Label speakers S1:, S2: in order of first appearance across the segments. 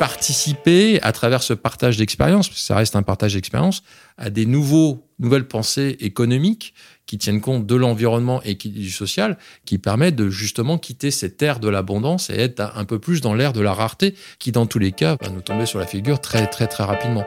S1: participer à travers ce partage d'expérience, parce que ça reste un partage d'expérience, à des nouveaux, nouvelles pensées économiques qui tiennent compte de l'environnement et du social, qui permettent de justement quitter cette ère de l'abondance et être un peu plus dans l'ère de la rareté, qui dans tous les cas va nous tomber sur la figure très très très rapidement.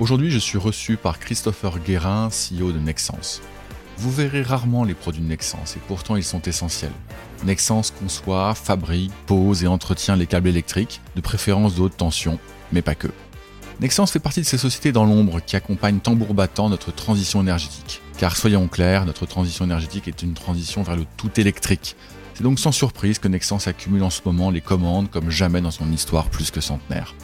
S2: Aujourd'hui, je suis reçu par Christopher Guérin, CEO de Nexence. Vous verrez rarement les produits de Nexence et pourtant ils sont essentiels. Nexence conçoit, fabrique, pose et entretient les câbles électriques, de préférence de haute tension, mais pas que. Nexence fait partie de ces sociétés dans l'ombre qui accompagnent tambour battant notre transition énergétique. Car soyons clairs, notre transition énergétique est une transition vers le tout électrique. C'est donc sans surprise que Nexence accumule en ce moment les commandes comme jamais dans son histoire plus que centenaire.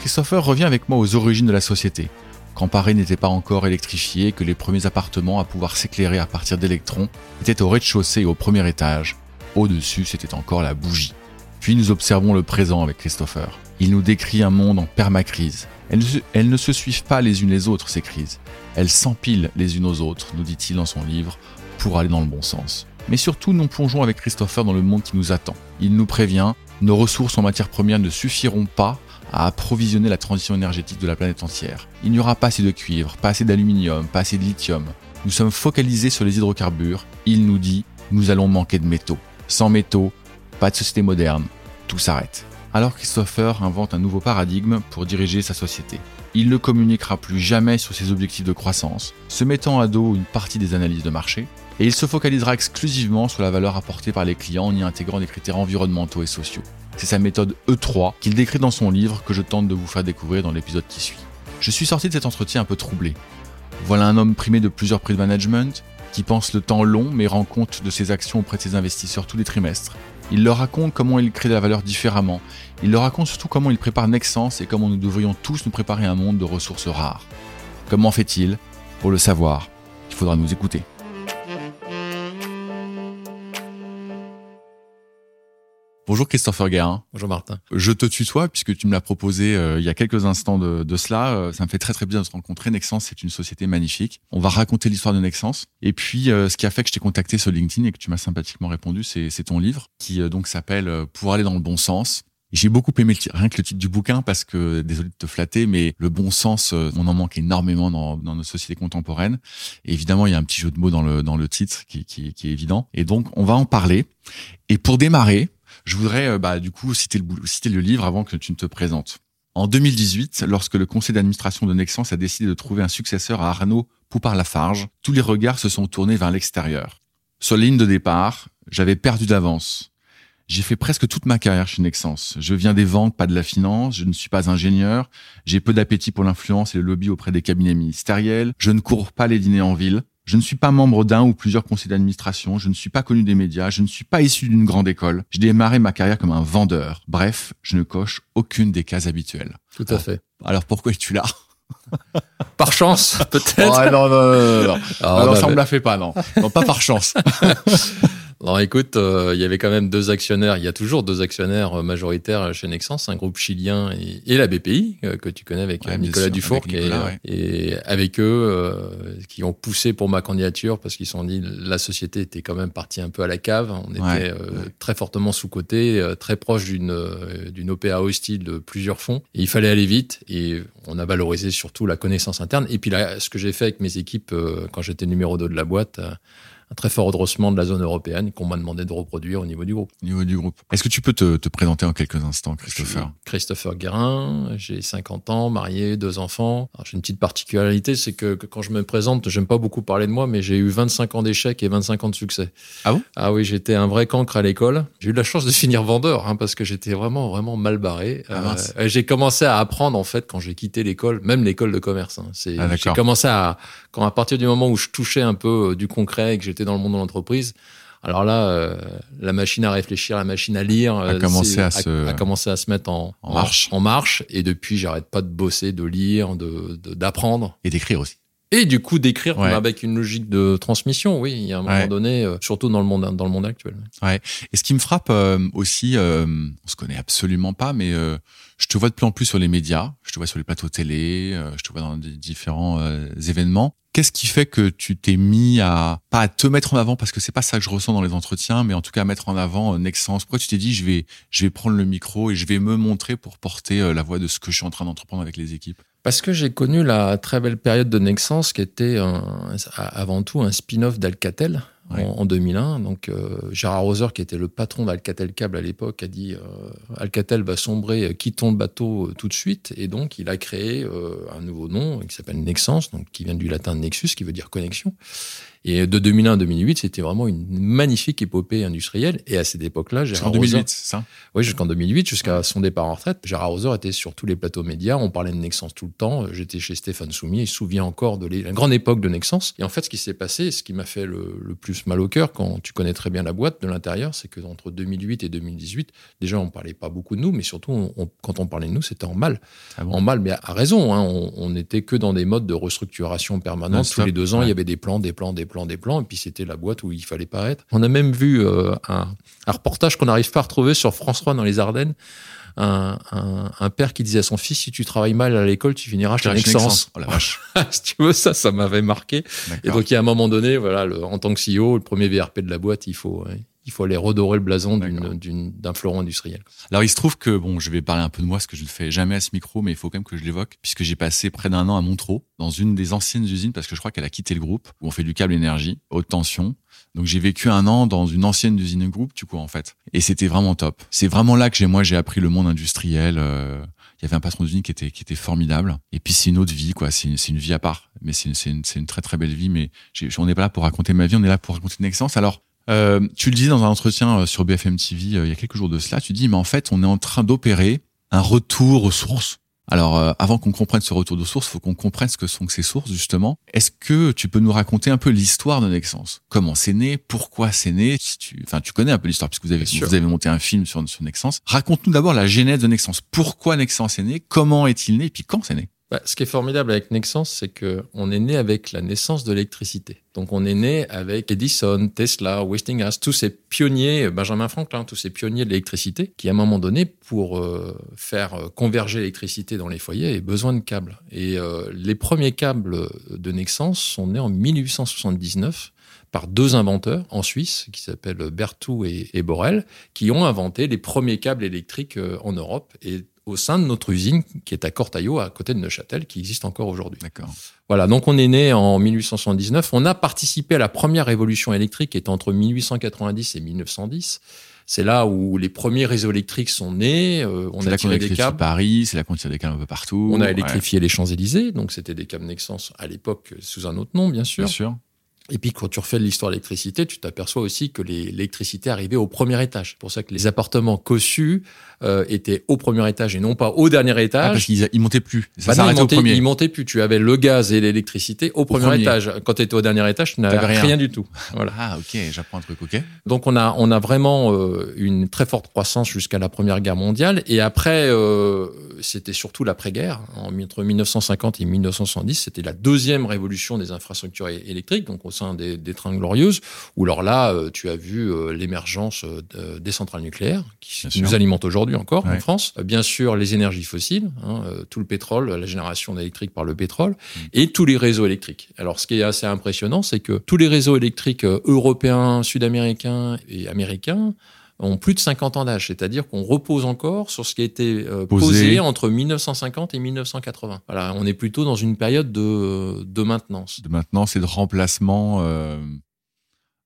S2: Christopher revient avec moi aux origines de la société, quand Paris n'était pas encore électrifié et que les premiers appartements à pouvoir s'éclairer à partir d'électrons étaient au rez-de-chaussée et au premier étage. Au-dessus, c'était encore la bougie. Puis nous observons le présent avec Christopher. Il nous décrit un monde en permacrise. Elles, elles ne se suivent pas les unes les autres, ces crises. Elles s'empilent les unes aux autres, nous dit-il dans son livre, pour aller dans le bon sens. Mais surtout, nous plongeons avec Christopher dans le monde qui nous attend. Il nous prévient, nos ressources en matière première ne suffiront pas à approvisionner la transition énergétique de la planète entière. Il n'y aura pas assez de cuivre, pas assez d'aluminium, pas assez de lithium. Nous sommes focalisés sur les hydrocarbures. Il nous dit, nous allons manquer de métaux. Sans métaux, pas de société moderne. Tout s'arrête. Alors Christopher invente un nouveau paradigme pour diriger sa société. Il ne communiquera plus jamais sur ses objectifs de croissance, se mettant à dos une partie des analyses de marché, et il se focalisera exclusivement sur la valeur apportée par les clients en y intégrant des critères environnementaux et sociaux. C'est sa méthode E3 qu'il décrit dans son livre que je tente de vous faire découvrir dans l'épisode qui suit. Je suis sorti de cet entretien un peu troublé. Voilà un homme primé de plusieurs prix de management, qui pense le temps long mais rend compte de ses actions auprès de ses investisseurs tous les trimestres. Il leur raconte comment il crée de la valeur différemment. Il leur raconte surtout comment il prépare Nexence et comment nous devrions tous nous préparer un monde de ressources rares. Comment fait-il? Pour le savoir, il faudra nous écouter. Bonjour Christopher Guérin.
S1: Bonjour Martin.
S2: Je te tutoie puisque tu me l'as proposé euh, il y a quelques instants de, de cela. Euh, ça me fait très très plaisir de te rencontrer. Nexence, c'est une société magnifique. On va raconter l'histoire de Nexence. Et puis, euh, ce qui a fait que je t'ai contacté sur LinkedIn et que tu m'as sympathiquement répondu, c'est ton livre qui donc s'appelle Pour aller dans le bon sens. J'ai beaucoup aimé le, rien que le titre du bouquin parce que, désolé de te flatter, mais le bon sens, on en manque énormément dans, dans nos sociétés contemporaines. Et évidemment, il y a un petit jeu de mots dans le, dans le titre qui, qui, qui est évident. Et donc, on va en parler. Et pour démarrer, je voudrais euh, bah, du coup citer le, citer le livre avant que tu ne te présentes. En 2018, lorsque le conseil d'administration de Nexence a décidé de trouver un successeur à Arnaud Poupard-Lafarge, tous les regards se sont tournés vers l'extérieur. Sur la ligne de départ, j'avais perdu d'avance. J'ai fait presque toute ma carrière chez Nexence. Je viens des ventes, pas de la finance. Je ne suis pas ingénieur. J'ai peu d'appétit pour l'influence et le lobby auprès des cabinets ministériels. Je ne cours pas les dîners en ville. Je ne suis pas membre d'un ou plusieurs conseils d'administration, je ne suis pas connu des médias, je ne suis pas issu d'une grande école. J'ai démarré ma carrière comme un vendeur. Bref, je ne coche aucune des cases habituelles.
S1: Tout à fait.
S2: Alors pourquoi es-tu là?
S1: Par chance, peut-être.
S2: Oh, non, non, non, non. Ah, non, ça me la fait pas, non. Non, pas par chance.
S1: Alors écoute, euh, il y avait quand même deux actionnaires, il y a toujours deux actionnaires euh, majoritaires chez Nexence, un groupe chilien et, la BPI, euh, que tu connais avec Nicolas Dufour, et, avec eux, qui ont poussé pour ma candidature parce qu'ils se sont dit la société était quand même partie un peu à la cave, on était très fortement sous-coté, très proche d'une d'une OPA hostile de plusieurs fonds, et il fallait aller vite, et on a valorisé surtout la connaissance interne, et puis là, ce que j'ai fait avec mes équipes quand j'étais numéro 2 de la boîte, un très fort redressement de la zone européenne qu'on m'a demandé de reproduire au niveau du groupe.
S2: Au niveau du groupe. Est-ce que tu peux te, te, présenter en quelques instants, Christopher?
S1: Christopher Guérin, j'ai 50 ans, marié, deux enfants. J'ai une petite particularité, c'est que, quand je me présente, j'aime pas beaucoup parler de moi, mais j'ai eu 25 ans d'échecs et 25 ans de succès.
S2: Ah bon?
S1: Ah oui, j'étais un vrai cancre à l'école. J'ai eu la chance de finir vendeur, hein, parce que j'étais vraiment, vraiment mal barré. Ah, euh, j'ai commencé à apprendre, en fait, quand j'ai quitté l'école, même l'école de commerce. Hein. C'est, ah, j'ai commencé à, quand à partir du moment où je touchais un peu euh, du concret et que j'étais dans le monde de l'entreprise, alors là, euh, la machine à réfléchir, la machine à lire,
S2: a commencé à,
S1: se... a, commencé à se mettre en, marche. En, marche. Et depuis, j'arrête pas de bosser, de lire, de d'apprendre.
S2: Et d'écrire aussi.
S1: Et du coup, d'écrire avec une logique de transmission, oui, il y a un moment donné, euh, surtout dans le monde dans le monde actuel.
S2: Ouais. Et ce qui me frappe aussi, on se connaît absolument pas, mais je te vois de plus en plus sur les médias, je te vois sur les plateaux télé, je te vois dans des différents événements. Qu'est-ce qui fait que tu t'es mis à pas à te mettre en avant? Parce que c'est pas ça que je ressens dans les entretiens, mais en tout cas à mettre en avant euh, Nexence. Pourquoi tu t'es dit je vais je vais prendre le micro et je vais me montrer pour porter euh, la voix de ce que je suis en train d'entreprendre avec les équipes?
S1: Parce que j'ai connu la très belle période de Nexence qui était avant tout un spin-off d'Alcatel en, 2001. Donc euh, Gérard Roser, qui était le patron d'Alcatel Cable à l'époque, a dit euh, Alcatel va sombrer, euh, quittons le bateau tout de suite. Et donc il a créé un nouveau nom qui s'appelle Nexence, donc qui vient du latin Nexus, qui veut dire connexion. Et de 2001 à 2008, c'était vraiment une magnifique épopée industrielle. Et à cette époque-là,
S2: Gérard 2008, c'est ça?
S1: Oui, jusqu'en 2008, jusqu'à son départ en retraite. Gérard Roser était sur tous les plateaux médias. On parlait de Nexence tout le temps. J'étais chez Stéphane Soumier. Il se souvient encore de la grande époque de Nexence. Et en fait, ce qui s'est passé, ce qui m'a fait le, plus mal au cœur, quand tu connais très bien la boîte de l'intérieur, c'est que entre 2008 et 2018, déjà, on parlait pas beaucoup de nous, mais surtout, quand on parlait de nous, c'était en mal. Ah en mal, mais à raison. Hein. on n'était que dans des modes de restructuration permanente. Tous les deux ans, il y avait des plans, des plans, des plans, des plans, et puis c'était la boîte où il fallait pas être. On a même vu euh, un, reportage qu'on n'arrive pas à retrouver sur France 3 dans les Ardennes. Un, père qui disait à son fils si tu travailles mal à l'école tu finiras chez Nexence.
S2: Oh la vache.
S1: si tu veux ça ça m'avait marqué et donc il y a un moment donné voilà en tant que CEO le premier VRP de la boîte il faut il faut aller redorer le blason d'un fleuron industriel.
S2: Alors il se trouve que, bon, je vais parler un peu de moi, ce que je ne fais jamais à ce micro, mais il faut quand même que je l'évoque, puisque j'ai passé près d'un an à Montreux, dans une des anciennes usines, parce que je crois qu'elle a quitté le groupe, où on fait du câble énergie, haute tension. Donc j'ai vécu un an dans une ancienne usine groupe, du coup, en fait. Et c'était vraiment top. C'est vraiment là que j'ai, moi, j'ai appris le monde industriel. Euh, il y avait un patron d'usine qui était qui était formidable et puis c'est une autre vie quoi c'est une, une vie à part mais c'est une, une, une, très très belle vie mais on n'est pas là pour raconter ma vie on est là pour raconter une excellence alors euh, tu le dis dans un entretien euh, sur BFM TV euh, il y a quelques jours de cela, tu dis mais en fait on est en train d'opérer un retour aux sources. Alors avant qu'on comprenne ce retour aux sources, faut qu'on comprenne ce que sont ces sources justement. Est-ce que tu peux nous raconter un peu l'histoire de Nexence? Comment c'est né? Pourquoi c'est né? Tu, Enfin, tu connais un peu l'histoire puisque vous avez vous avez monté un film sur, sur Nexence. Raconte-nous d'abord la genèse de Nexence. Pourquoi Nexence est né? Comment est-il né? Et puis quand c'est né?
S1: Bah, ce qui est formidable avec Nexence, c'est que on est né avec la naissance de l'électricité. Donc on est né avec Edison, Tesla, Westinghouse, tous ces pionniers, Benjamin Franklin, tous ces pionniers de l'électricité, qui à un moment donné, pour euh, faire euh, converger l'électricité dans les foyers, avaient besoin de câbles. Et euh, les premiers câbles de Nexence sont nés en 1879 par deux inventeurs en Suisse qui s'appellent Berthoud et, et, Borel, qui ont inventé les premiers câbles électriques en Europe. Au sein de notre usine qui est à Cortaillot, à côté de Neuchâtel, qui existe encore aujourd'hui.
S2: D'accord.
S1: Voilà, donc on est né en 1879. On a participé à la première révolution électrique qui est entre 1890 et 1910. C'est là où les premiers réseaux électriques sont nés.
S2: Euh, on a tiré des câbles. Paris, c'est là qu'on tire des câbles un peu partout.
S1: On a électrifié les Champs-Élysées, donc c'était des câbles Nexence à l'époque sous un autre nom, bien sûr.
S2: Bien sûr.
S1: Et puis quand tu refais l'histoire de l'électricité, tu t'aperçois aussi que l'électricité arrivait au premier étage. C'est pour ça que les appartements cossus euh, étaient au premier étage et non pas au dernier étage. Ah,
S2: parce qu'ils montaient plus.
S1: Ça bah non, ils, montaient, plus. Tu avais le gaz et l'électricité au, premier, étage. Quand tu étais au dernier étage, tu n'avais rien. du tout. Voilà.
S2: Ah ok, j'apprends un truc. Ok.
S1: Donc on a on a vraiment euh, une très forte croissance jusqu'à la Première Guerre mondiale et après euh, c'était surtout l'après-guerre. Entre 1950 et 1970, c'était la deuxième révolution des infrastructures électriques. Donc au des, des trains glorieuses, où alors là, euh, tu as vu euh, l'émergence euh, des centrales nucléaires, qui nous alimentent aujourd'hui encore en France. Bien sûr, les énergies fossiles, hein, tout le pétrole, la génération électrique par le pétrole, mm. et tous les réseaux électriques. Alors, ce qui est assez impressionnant, c'est que tous les réseaux électriques européens, sud-américains et américains ont plus de 50 ans d'âge, c'est-à-dire qu'on repose encore sur ce qui a été euh, posé. entre 1950 et 1980. Voilà, on est plutôt dans une période de, de maintenance.
S2: De maintenance et de remplacement. Euh,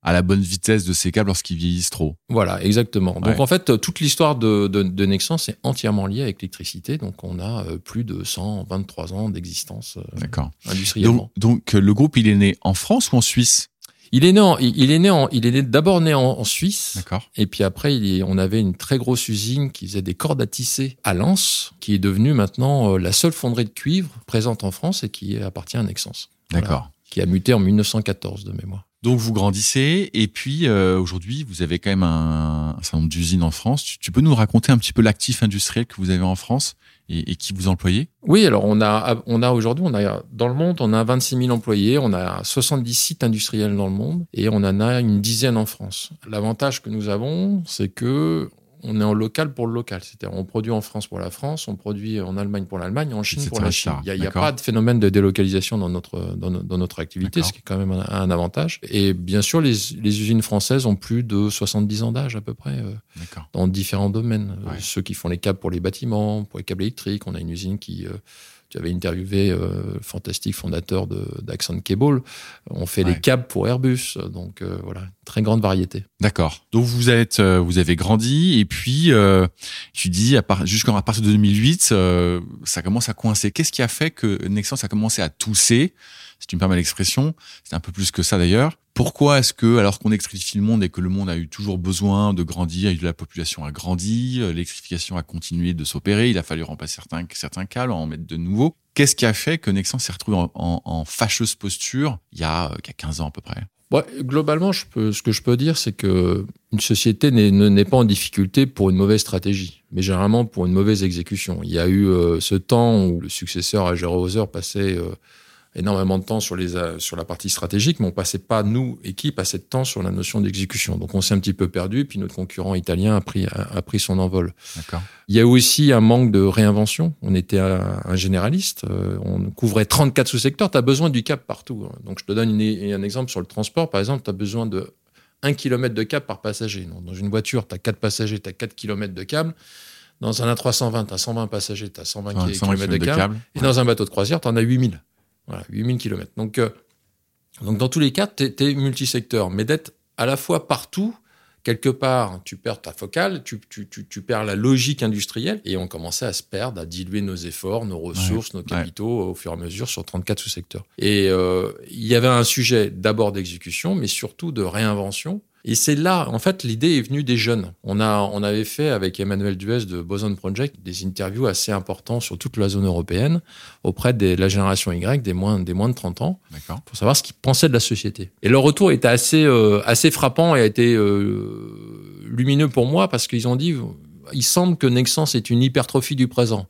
S2: à la bonne vitesse de ces câbles lorsqu'ils vieillissent trop.
S1: Voilà, exactement. Donc en fait, toute l'histoire de, de, de Nexans est entièrement liée avec l'électricité. Donc on a euh, plus de 123 ans d'existence euh, industriellement.
S2: Donc, donc, le groupe, il est né en France ou en Suisse?
S1: Il est né, il est né, en, il est né d'abord né en, Suisse. D'accord. Et puis après, il on avait une très grosse usine qui faisait des cordes à tisser à Lens, qui est devenue maintenant euh, la seule fonderie de cuivre présente en France et qui appartient à Nexans.
S2: D'accord.
S1: Qui a muté en 1914 de mémoire.
S2: Donc vous grandissez et puis euh, aujourd'hui vous avez quand même un, certain nombre d'usines en France. Tu, peux nous raconter un petit peu l'actif industriel que vous avez en France et, qui vous employez?
S1: Oui, alors on a on a aujourd'hui on a dans le monde on a 26 000 employés, on a 70 sites industriels dans le monde et on en a une dizaine en France. L'avantage que nous avons, c'est que on est en local pour le local. C'est-à-dire, on produit en France pour la France, on produit en Allemagne pour l'Allemagne, en Chine pour la Chine. Il n'y a, pas de phénomène de délocalisation dans notre, dans, notre activité, ce qui est quand même un, avantage. Et bien sûr, les, les, usines françaises ont plus de 70 ans d'âge à peu près, euh, dans différents domaines. ceux qui font les câbles pour les bâtiments, pour les câbles électriques. On a une usine qui... Euh, j'avais interviewé euh, fantastique fondateur d'Axon Cable. On fait des câbles pour Airbus, donc euh, voilà, très grande variété.
S2: D'accord. Donc vous êtes, euh, vous avez grandi et puis euh, tu dis à part, partir de 2008, ça commence à coincer. Qu'est-ce qui a fait que Nexans a commencé à tousser si tu me permets l'expression, c'est un peu plus que ça d'ailleurs. Pourquoi est-ce que, alors qu'on électrifie le monde et que le monde a eu toujours besoin de grandir, la population a grandi, euh, l'électrification a continué de s'opérer, il a fallu remplacer certains, certains câbles, en mettre de nouveaux. Qu'est-ce qui a fait que Nexans s'est retrouvé en, fâcheuse posture il y, a, 15 ans à peu près?
S1: Globalement, ce que je peux dire, c'est que une société n'est pas en difficulté pour une mauvaise stratégie, mais généralement pour une mauvaise exécution. Il y a eu euh, ce temps où le successeur à Gérard passait euh, énormément de temps sur, les, euh, sur la partie stratégique, mais on passait pas, nous, équipe, assez de temps sur la notion d'exécution. Donc on s'est un petit peu perdu, puis notre concurrent italien a pris, a, pris son envol. Il y a aussi un manque de réinvention. On était un, généraliste, euh, on couvrait 34 sous-secteurs, tu as besoin du cap partout. Hein. Donc je te donne un exemple sur le transport, par exemple, tu as besoin de 1 km de câble par passager. dans une voiture, tu as 4 passagers, tu as 4 km de câble. Dans un A320, tu as 120 passagers, tu as 120 km de câble. Et dans un bateau de croisière, tu en as 8000. Voilà, 8000 km. Donc, euh, donc dans tous les cas, tu es, multisecteur. Mais d'être à la fois partout, quelque part, tu perds ta focale, tu, tu, tu, tu, perds la logique industrielle, et on commençait à se perdre, à diluer nos efforts, nos ressources, nos capitaux au fur et à mesure sur 34 sous-secteurs. Et euh, il y avait un sujet d'abord d'exécution, mais surtout de réinvention. Et c'est là, en fait, l'idée est venue des jeunes. On, a, on avait fait avec Emmanuel Duez de Boson Project des interviews assez importantes sur toute la zone européenne auprès de la génération Y, des moins, des moins de 30 ans, pour savoir ce qu'ils pensaient de la société. Et leur retour était assez, euh, assez frappant et a été euh, lumineux pour moi parce qu'ils ont dit, il semble que Nexans est une hypertrophie du présent.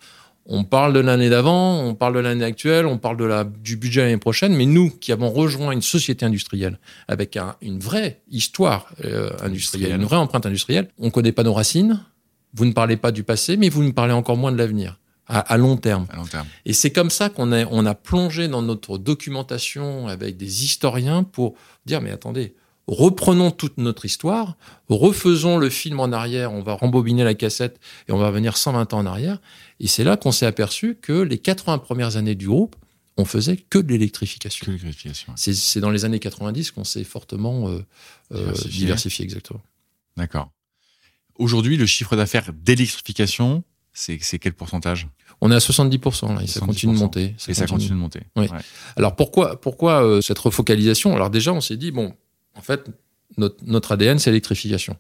S1: On parle de l'année d'avant, on parle de l'année actuelle, on parle de la, du budget l'année prochaine, mais nous qui avons rejoint une société industrielle avec une vraie histoire euh, industrielle, une vraie empreinte industrielle, on ne connaît pas nos racines, vous ne parlez pas du passé, mais vous ne parlez encore moins de l'avenir. À, long terme.
S2: À long terme.
S1: Et c'est comme ça qu'on a, on a plongé dans notre documentation avec des historiens pour dire, mais attendez, reprenons toute notre histoire, refaisons le film en arrière, on va rembobiner la cassette et on va revenir 120 ans en arrière. Et c'est là qu'on s'est aperçu que les 80 premières années du groupe, on faisait que de l'électrification. C'est dans les années 90 qu'on s'est fortement euh, euh, diversifié. exactement.
S2: D'accord. Aujourd'hui, le chiffre d'affaires d'électrification, c'est quel pourcentage?
S1: On est à 70%, là, et ça continue de monter.
S2: et ça continue de monter.
S1: Oui. Alors pourquoi, pourquoi euh, cette refocalisation? Alors déjà, on s'est dit, bon, en fait, notre, ADN, c'est l'électrification.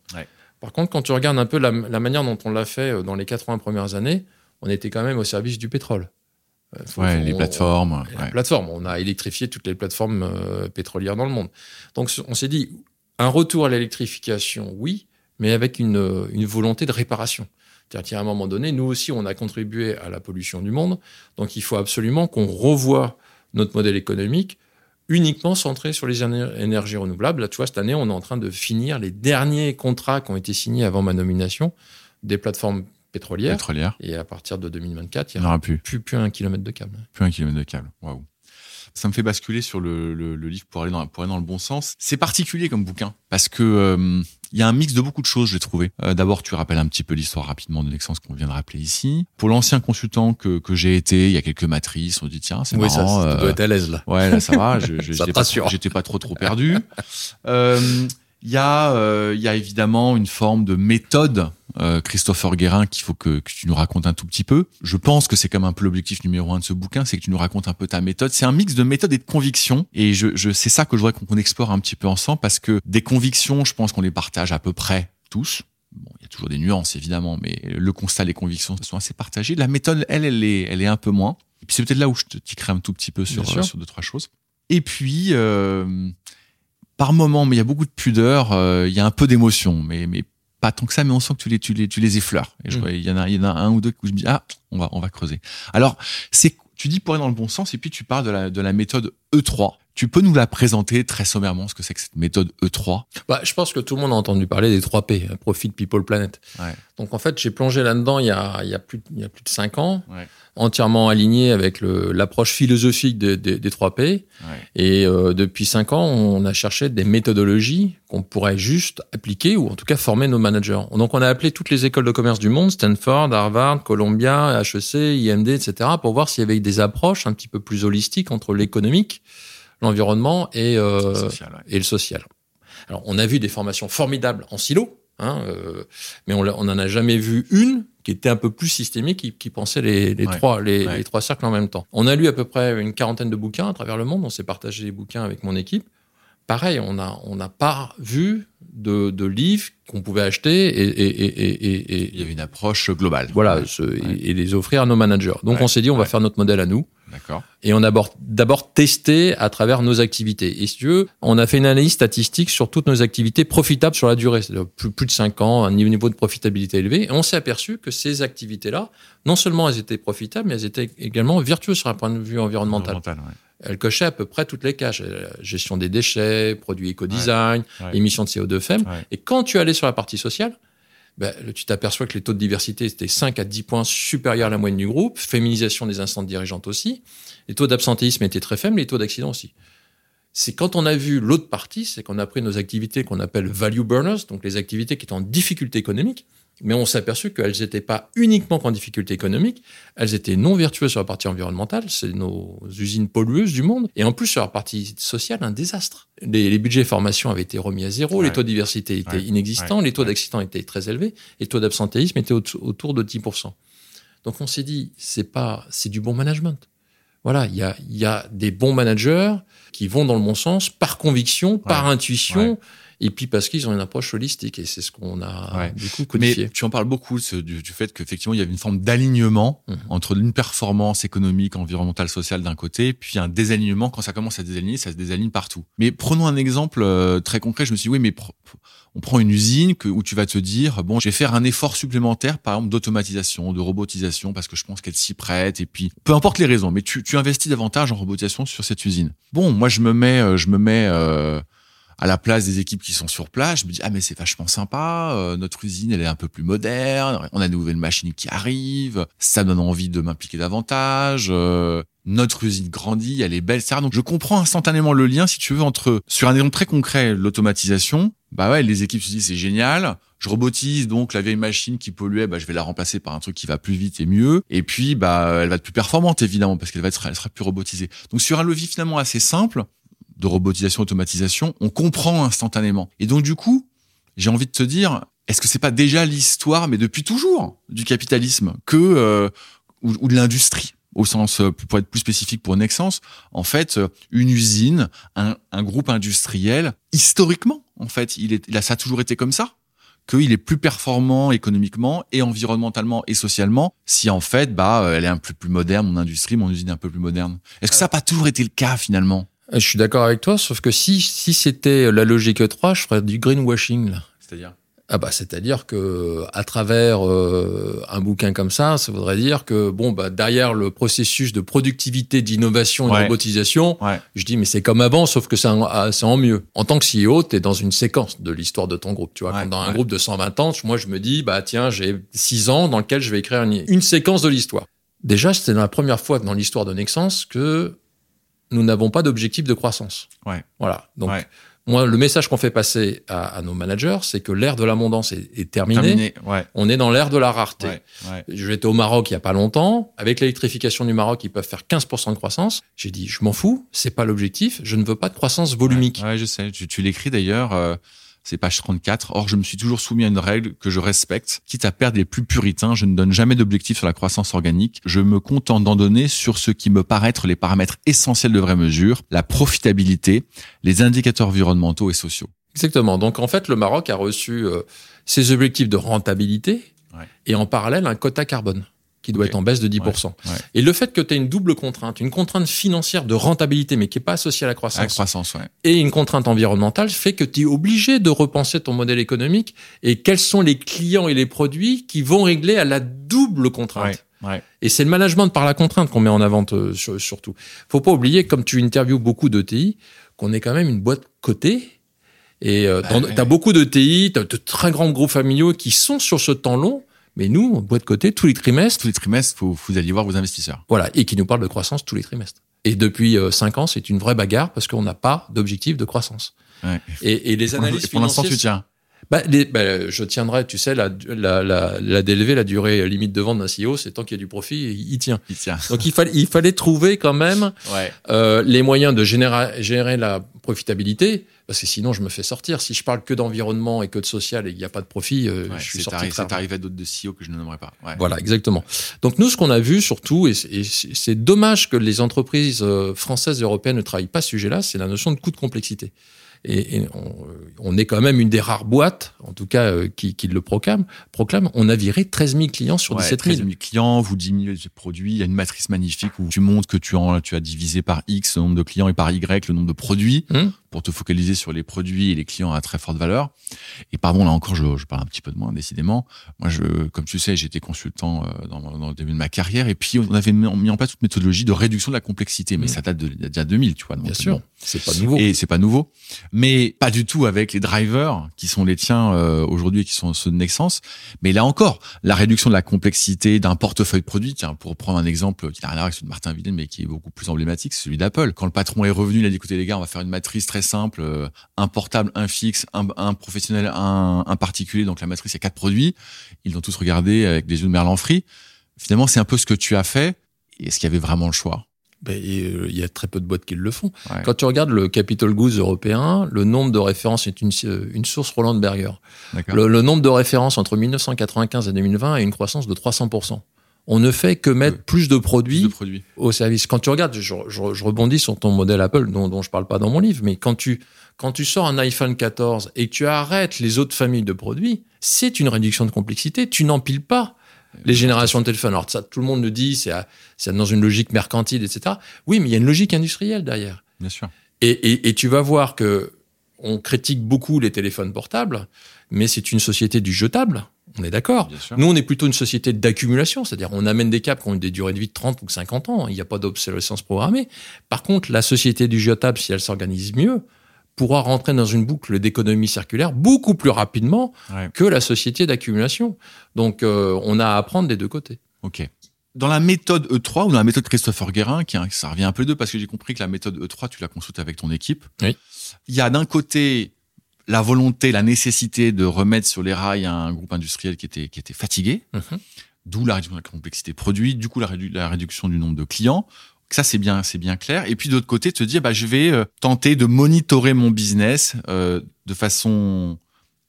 S1: Par contre, quand tu regardes un peu la, manière dont on l'a fait euh, dans les 80 premières années, on était quand même au service du pétrole.
S2: Euh, les plateformes.
S1: On, On a électrifié toutes les plateformes euh, pétrolières dans le monde. Donc, on s'est dit, un retour à l'électrification, oui, mais avec une, une volonté de réparation. C'est-à-dire qu'à un moment donné, nous aussi, on a contribué à la pollution du monde. Donc, il faut absolument qu'on revoie notre modèle économique uniquement centré sur les énergies renouvelables. Là, tu vois, cette année, on est en train de finir les derniers contrats qui ont été signés avant ma nomination des plateformes pétrolières. Et à partir de 2024, il n'y aura, plus. Plus, un kilomètre de câble.
S2: Plus un kilomètre de câble. Waouh. Ça me fait basculer sur le, livre pour aller, dans, pour aller dans le bon sens. C'est particulier comme bouquin parce que euh, il y a un mix de beaucoup de choses, j'ai trouvé. Euh, d'abord, tu rappelles un petit peu l'histoire rapidement de l'excellence qu'on vient de rappeler ici. Pour l'ancien consultant que, que j'ai été, il y a quelques matrices, on dit tiens, c'est oui, marrant.
S1: Ça, ça doit être à l'aise là.
S2: Ouais, là ça va. J'étais pas, trop trop perdu. Euh, Il y a, euh, il y a évidemment une forme de méthode, euh, Christopher Guérin, qu'il faut que, que, tu nous racontes un tout petit peu. Je pense que c'est comme un peu l'objectif numéro un de ce bouquin, c'est que tu nous racontes un peu ta méthode. C'est un mix de méthode et de conviction, et je, je c'est ça que je voudrais qu'on explore un petit peu ensemble, parce que des convictions, je pense qu'on les partage à peu près tous. Bon, il y a toujours des nuances évidemment, mais le constat, les convictions sont assez partagées. La méthode, elle, elle est, elle est un peu moins. Et puis c'est peut-être là où je te tiquerai un tout petit peu sur, sur deux trois choses. Et puis, euh, par moment, mais il y a beaucoup de pudeur, euh, il y a un peu d'émotion, mais, mais pas tant que ça, mais on sent que tu les, tu les, tu les effleures. Et je mm. il y en a, il y en a un ou deux où je me dis, ah, on va, on va creuser. Alors, c'est, tu dis pour aller dans le bon sens, et puis tu parles de la, de la méthode E3. Tu peux nous la présenter très sommairement, ce que c'est que cette méthode E3
S1: bah, Je pense que tout le monde a entendu parler des 3 P, Profit, People, Planet. Ouais. Donc en fait, j'ai plongé là-dedans il y a, il y a, plus, il y a plus de 5 ans. Ouais entièrement aligné avec l'approche philosophique des, des, des 3 P. Et euh, depuis cinq ans, on a cherché des méthodologies qu'on pourrait juste appliquer ou en tout cas former nos managers. Donc on a appelé toutes les écoles de commerce du monde, Stanford, Harvard, Columbia, HEC, IMD, etc., pour voir s'il y avait des approches un petit peu plus holistiques entre l'économique, l'environnement et, euh, et le social. Alors on a vu des formations formidables en silo, hein, euh, mais on n'en a jamais vu une qui était un peu plus systémique, qui, qui pensait les, les trois, les, les, trois cercles en même temps. On a lu à peu près une quarantaine de bouquins à travers le monde. On s'est partagé les bouquins avec mon équipe. Pareil, on n'a on n'a pas vu de, de livres qu'on pouvait acheter et, et, et,
S2: et, il y avait une approche globale.
S1: Voilà, et, les offrir à nos managers. Donc on s'est dit, on va faire notre modèle à nous. Et on a d'abord testé à travers nos activités. Et si tu veux, on a fait une analyse statistique sur toutes nos activités profitables sur la durée, c'est-à-dire plus, plus de 5 ans, un niveau de profitabilité élevé. Et on s'est aperçu que ces activités-là, non seulement elles étaient profitables, mais elles étaient également vertueuses sur un point de vue environnemental. Elles cochaient à peu près toutes les caches. Gestion des déchets, produits éco-design, émissions de CO2 faibles. Et quand tu allais sur la partie sociale, ben, tu t'aperçois que les taux de diversité étaient 5 à 10 points supérieurs à la moyenne du groupe, féminisation des instances dirigeantes aussi, les taux d'absentéisme étaient très faibles, les taux d'accident aussi. C'est quand on a vu l'autre partie, c'est qu'on a pris nos activités qu'on appelle value burners, donc les activités qui étaient en difficulté économique, mais on s'est aperçu qu'elles n'étaient pas uniquement en difficulté économique, elles étaient non vertueuses sur la partie environnementale, c'est nos usines pollueuses du monde, et en plus sur la partie sociale, un désastre. Les, les budgets formation avaient été remis à zéro, les taux de diversité étaient inexistants, les taux d'accident étaient très élevés, et les taux d'absentéisme étaient autour de 10%. Donc on s'est dit, c'est pas, c'est du bon management. Voilà, il y a, y a des bons managers qui vont dans le bon sens par conviction, par intuition et puis parce qu'ils ont une approche holistique et c'est ce qu'on a du coup codifié.
S2: Mais tu en parles beaucoup du, du fait qu'effectivement il y avait une forme d'alignement mhm. entre une performance économique, environnementale, sociale d'un côté, puis un désalignement quand ça commence à désaligner, ça se désaligne partout. Mais prenons un exemple euh, très concret. Je me suis dit oui, mais on prend une usine que, où tu vas te dire bon, je vais faire un effort supplémentaire, par exemple d'automatisation, de robotisation, parce que je pense qu'elle s'y prête. Et puis peu importe les raisons, mais tu, tu investis davantage en robotisation sur cette usine. Bon, moi je me mets, euh, je me mets euh, à la place des équipes qui sont sur place, je me dis ah mais c'est vachement sympa, euh, notre usine elle est un peu plus moderne, on a de nouvelles machines qui arrivent, ça donne envie de m'impliquer davantage. Euh, notre usine grandit, elle est belle, ça. Donc je comprends instantanément le lien, si tu veux, entre sur un exemple très concret, l'automatisation. Bah ouais, les équipes se disent c'est génial. Je robotise donc la vieille machine qui polluait, bah je vais la remplacer par un truc qui va plus vite et mieux. Et puis bah elle va être plus performante évidemment parce qu'elle va être, elle sera plus robotisée. Donc sur un levier finalement assez simple, de robotisation, automatisation, on comprend instantanément. Et donc du coup, j'ai envie de te dire, est-ce que c'est pas déjà l'histoire, mais depuis toujours, du capitalisme que euh, ou, de l'industrie au sens euh, pour être plus spécifique pour Nexens, en fait, euh, une usine, un, groupe industriel, historiquement, en fait, il est, là, ça a toujours été comme ça qu'il est plus performant économiquement et environnementalement et socialement si en fait bah elle est un peu plus moderne mon industrie mon usine est un peu plus moderne. Est-ce que ça n'a pas toujours été le cas finalement?
S1: Je suis d'accord avec toi, sauf que si, si c'était la logique 3, je ferais du greenwashing.
S2: C'est-à-dire?
S1: Ah bah c'est-à-dire que à travers euh, un bouquin comme ça, ça voudrait dire que bon bah derrière le processus de productivité, d'innovation et de robotisation, je dis mais c'est comme avant sauf que c'est en mieux. En tant que CEO, tu es dans une séquence de l'histoire de ton groupe, tu vois. dans un groupe de 120 ans, moi je me dis bah tiens, j'ai 6 ans dans lequel je vais écrire une, une séquence de l'histoire. Déjà, c'était la première fois dans l'histoire de Nexence que nous n'avons pas d'objectif de croissance.
S2: Ouais.
S1: Voilà. Donc, moi, le message qu'on fait passer à, nos managers, c'est que l'ère de l'abondance est, est terminée.
S2: Ouais.
S1: On est dans l'ère de la rareté. J'étais au Maroc il y a pas longtemps. Avec l'électrification du Maroc, ils peuvent faire 15% de croissance. J'ai dit, je m'en fous. C'est pas l'objectif. Je ne veux pas de croissance volumique.
S2: Je sais. Tu, tu l'écris d'ailleurs. Euh, c'est page 34. Or, je me suis toujours soumis à une règle que je respecte, quitte à perdre les plus puritains. Je ne donne jamais d'objectif sur la croissance organique. Je me contente d'en donner sur ce qui me paraît être les paramètres essentiels de vraie mesure, la profitabilité, les indicateurs environnementaux et sociaux.
S1: Exactement. Donc, en fait, le Maroc a reçu euh, ses objectifs de rentabilité et en parallèle un quota carbone qui doit être en baisse de 10%. Et le fait que tu aies une double contrainte, une contrainte financière de rentabilité, mais qui est pas associée à la croissance,
S2: croissance
S1: et une contrainte environnementale, fait que tu es obligé de repenser ton modèle économique et quels sont les clients et les produits qui vont régler à la double contrainte. Et c'est le management par la contrainte qu'on met en avant euh, surtout. Faut pas oublier, comme tu interviews beaucoup de TI, qu'on est quand même une boîte cotée. Et euh, tu as beaucoup de TI, tu as de très grands groupes familiaux qui sont sur ce temps long mais nous, on boit de côté tous les trimestres.
S2: Tous les trimestres, vous, vous allez voir vos investisseurs.
S1: Voilà, et qui nous parlent de croissance tous les trimestres. Et depuis euh, cinq ans, c'est une vraie bagarre parce qu'on n'a pas d'objectif de croissance.
S2: Ouais.
S1: Et, et, les analyses
S2: et pour l'instant, tu tiens.
S1: Bah, les, bah, je tiendrai, tu sais, la, la, la, la DLV, la durée limite de vente d'un CEO, c'est tant qu'il y a du profit, il tient.
S2: Il tient.
S1: Donc il fallait, il fallait trouver quand même
S2: ouais.
S1: euh, les moyens de générer, générer la profitabilité parce que sinon je me fais sortir. Si je parle que d'environnement et que de social et qu'il n'y a pas de profit, euh, je suis sorti.
S2: C'est arrivé à d'autres de CEO que je ne nommerai pas.
S1: Ouais. Voilà, exactement. Donc nous, ce qu'on a vu surtout, et c'est dommage que les entreprises euh, françaises et européennes ne travaillent pas ce sujet-là, c'est la notion de coût de complexité et, on, est quand même une des rares boîtes, en tout cas, euh, qui, qui, le proclame, proclame. On a viré 13 000 clients sur 17 000. 13 000
S2: clients, vous diminuez les produits. Il y a une matrice magnifique où tu montres que tu, en, tu as divisé par X le nombre de clients et par Y le nombre de produits mmh. Pour te focaliser sur les produits et les clients à très forte valeur. Et pardon, là encore, je, je parle un petit peu de moi, décidément. Moi, je, comme tu sais, j'étais consultant euh, dans, dans, le début de ma carrière et puis on avait mis en place toute méthodologie de réduction de la complexité. Mais mmh. ça date de, de, 2000, tu vois.
S1: Bien sûr. C'est pas nouveau.
S2: Et c'est pas nouveau mais pas du tout avec les drivers qui sont les tiens euh, aujourd'hui et qui sont ceux de Nexens. Mais là encore, la réduction de la complexité d'un portefeuille de produits, tiens, pour prendre un exemple qui n'a rien à voir avec celui de Martin Vidal, mais qui est beaucoup plus emblématique, c'est celui d'Apple. Quand le patron est revenu, il a dit, écoutez les gars, on va faire une matrice très simple, euh, un portable, un fixe, un, un professionnel, un, un, particulier, donc la matrice, il y a quatre produits. Ils l'ont tous regardé avec des yeux de merlan frit. Finalement, c'est un peu ce que tu as fait. Est-ce qu'il y avait vraiment le choix?
S1: Ben, euh, il y a très peu de boîtes qui le font. Quand tu regardes le Capital Goods européen, le nombre de références est une, euh, une source Roland Berger. Le, le, nombre de références entre 1995 et 2020 a une croissance de 300%. On ne fait que mettre plus, de produits
S2: plus, de produits
S1: au service. Quand tu regardes, je, je, je, rebondis sur ton modèle Apple dont, dont je parle pas dans mon livre, mais quand tu quand tu sors un iPhone 14 et que tu arrêtes les autres familles de produits, c'est une réduction de complexité. Tu n'empiles pas les générations de téléphones. Alors ça, tout le monde le dit, c'est dans une logique mercantile, etc. Oui, mais il y a une logique industrielle derrière.
S2: Bien sûr.
S1: Et, et, et tu vas voir que on critique beaucoup les téléphones portables, mais c'est une société du jetable. On est d'accord. Nous, on est plutôt une société d'accumulation, c'est-à-dire on amène des câbles qui ont des durées de vie de 30 ou 50 ans. Il n'y a pas d'obsolescence programmée. Par contre, la société du jetable, si elle s'organise mieux, pourra rentrer dans une boucle d'économie circulaire beaucoup plus rapidement que la société d'accumulation. Donc, euh, on a à apprendre des deux côtés.
S2: OK. Dans la méthode E3 ou dans la méthode Christopher Guérin, qui ça revient un peu d'eux parce que j'ai compris que la méthode E3, tu la consultes avec ton équipe.
S1: Oui.
S2: Il y a d'un côté la volonté, la nécessité de remettre sur les rails un groupe industriel qui était, qui était fatigué, mhm. d'où la réduction de la complexité produit, du coup la, la réduction du nombre de clients. Ça, c'est bien, c'est bien clair. Et puis d'autre côté, te dire, bah, je vais euh, tenter de monitorer mon business euh, de façon,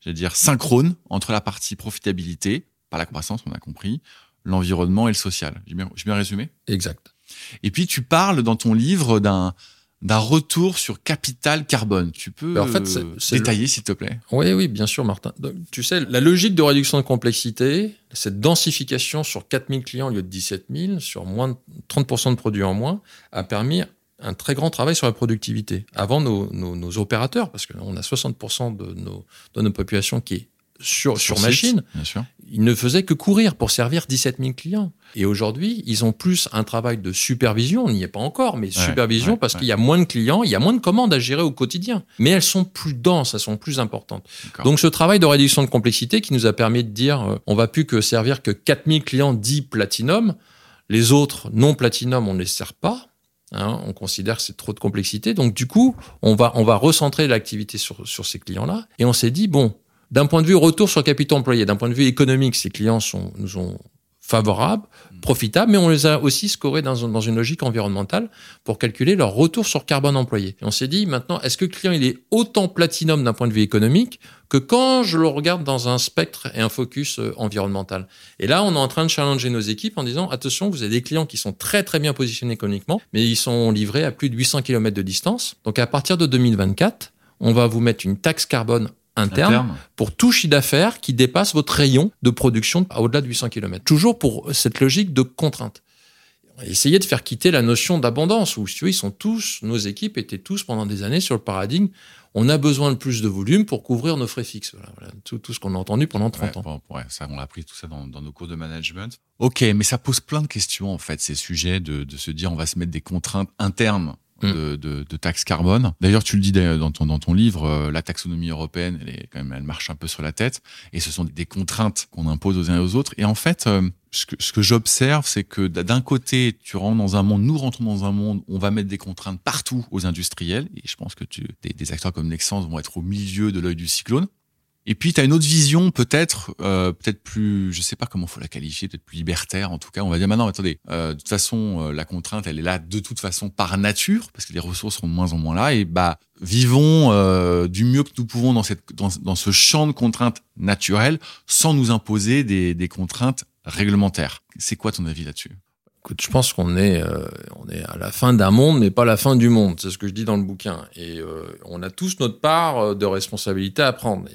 S2: je dire, synchrone entre la partie profitabilité, par la croissance, on a compris, l'environnement et le social. J'ai bien, bien résumé
S1: Exact.
S2: Et puis tu parles dans ton livre d'un d'un retour sur capital carbone. Tu peux en fait, détailler, s'il te plaît?
S1: Oui, oui, bien sûr, Martin. tu sais, la logique de réduction de complexité, cette densification sur 4000 clients au lieu de 17 000, sur moins de 30% de produits en moins, a permis un très grand travail sur la productivité. Avant, nos, nos, nos opérateurs, parce qu'on a 60% de nos, de nos populations qui est sur, sur, machine, ils ne faisaient que courir pour servir 17 000 clients. Et aujourd'hui, ils ont plus un travail de supervision, on n'y est pas encore, mais supervision parce qu'il y a moins de clients, il y a moins de commandes à gérer au quotidien. Mais elles sont plus denses, elles sont plus importantes. Donc ce travail de réduction de complexité qui nous a permis de dire, euh, on va plus que servir que 4 000 clients dits platinum, les autres non platinum, on ne les sert pas. Hein, on considère que c'est trop de complexité. Donc du coup, on va, on va recentrer l'activité sur, sur ces clients-là. Et on s'est dit, bon, d'un point de vue retour sur capital employé, d'un point de vue économique, ces clients sont, nous ont favorables, profitables, mais on les a aussi scorés dans, dans une logique environnementale pour calculer leur retour sur carbone employé. Et on s'est dit maintenant, est-ce que le client il est autant platinum d'un point de vue économique que quand je le regarde dans un spectre et un focus euh, environnemental? Et là, on est en train de challenger nos équipes en disant, attention, vous avez des clients qui sont très très bien positionnés économiquement, mais ils sont livrés à plus de 800 km de distance. Donc à partir de 2024, on va vous mettre une taxe carbone interne, pour tout chiffre d'affaires qui dépasse votre rayon de production au-delà de 800 km. Toujours pour cette logique de contrainte. Essayer de faire quitter la notion d'abondance, où si tu veux, ils sont tous, nos équipes étaient tous pendant des années sur le paradigme, on a besoin de plus de volume pour couvrir nos frais fixes. Voilà, tout, tout, ce qu'on a entendu pendant 30 ans.
S2: ouais, ça, on a appris tout ça dans, dans, nos cours de management. Ok, mais ça pose plein de questions, en fait, ces sujets de, de se dire on va se mettre des contraintes internes Mm. de, de, taxes carbone. D'ailleurs, tu le dis dans ton, dans ton livre, euh, la taxonomie européenne, elle, est quand même, elle marche un peu sur la tête, et ce sont des contraintes qu'on impose aux uns et aux autres. Et en fait, euh, ce que, ce que j'observe, c'est que d'un côté, tu rentres dans un monde, nous rentrons dans un monde, on va mettre des contraintes partout aux industriels, et je pense que tu, des, des acteurs comme Nexans vont être au milieu de l'œil du cyclone. Et puis tu as une autre vision peut-être euh, peut-être plus je sais pas comment faut la qualifier, peut-être plus libertaire en tout cas. On va dire maintenant attendez, euh, de toute façon euh, la contrainte elle est là de toute façon par nature parce que les ressources sont de moins en moins là et bah vivons euh, du mieux que nous pouvons dans cette dans, dans, ce champ de contraintes naturelles sans nous imposer des, des contraintes réglementaires. C'est quoi ton avis là-dessus?
S1: Écoute, je pense qu'on est, euh, on est à la fin d'un monde, mais pas la fin du monde. C'est ce que je dis dans le bouquin. Et euh, on a tous notre part de responsabilité à prendre.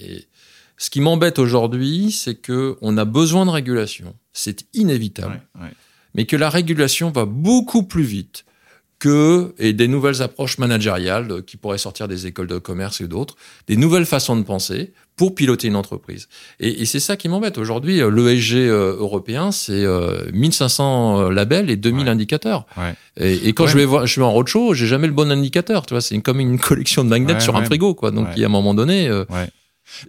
S1: Ce qui m'embête aujourd'hui, c'est que on a besoin de régulation. C'est inévitable. Mais que la régulation va beaucoup plus vite que et des nouvelles approches managériales qui pourraient sortir des écoles de commerce et d'autres, des nouvelles façons de penser pour piloter une entreprise. Et, et c'est ça qui m'embête. Aujourd'hui, euh, l'ESG euh, européen, c'est euh, 1500 labels et 2000 indicateurs. Ouais. Et, et, quand je vais voir, je vais en roadshow, j'ai jamais le bon indicateur. Tu vois, c'est comme une collection de magnets sur un frigo, quoi. Donc, il y a un moment donné. Euh,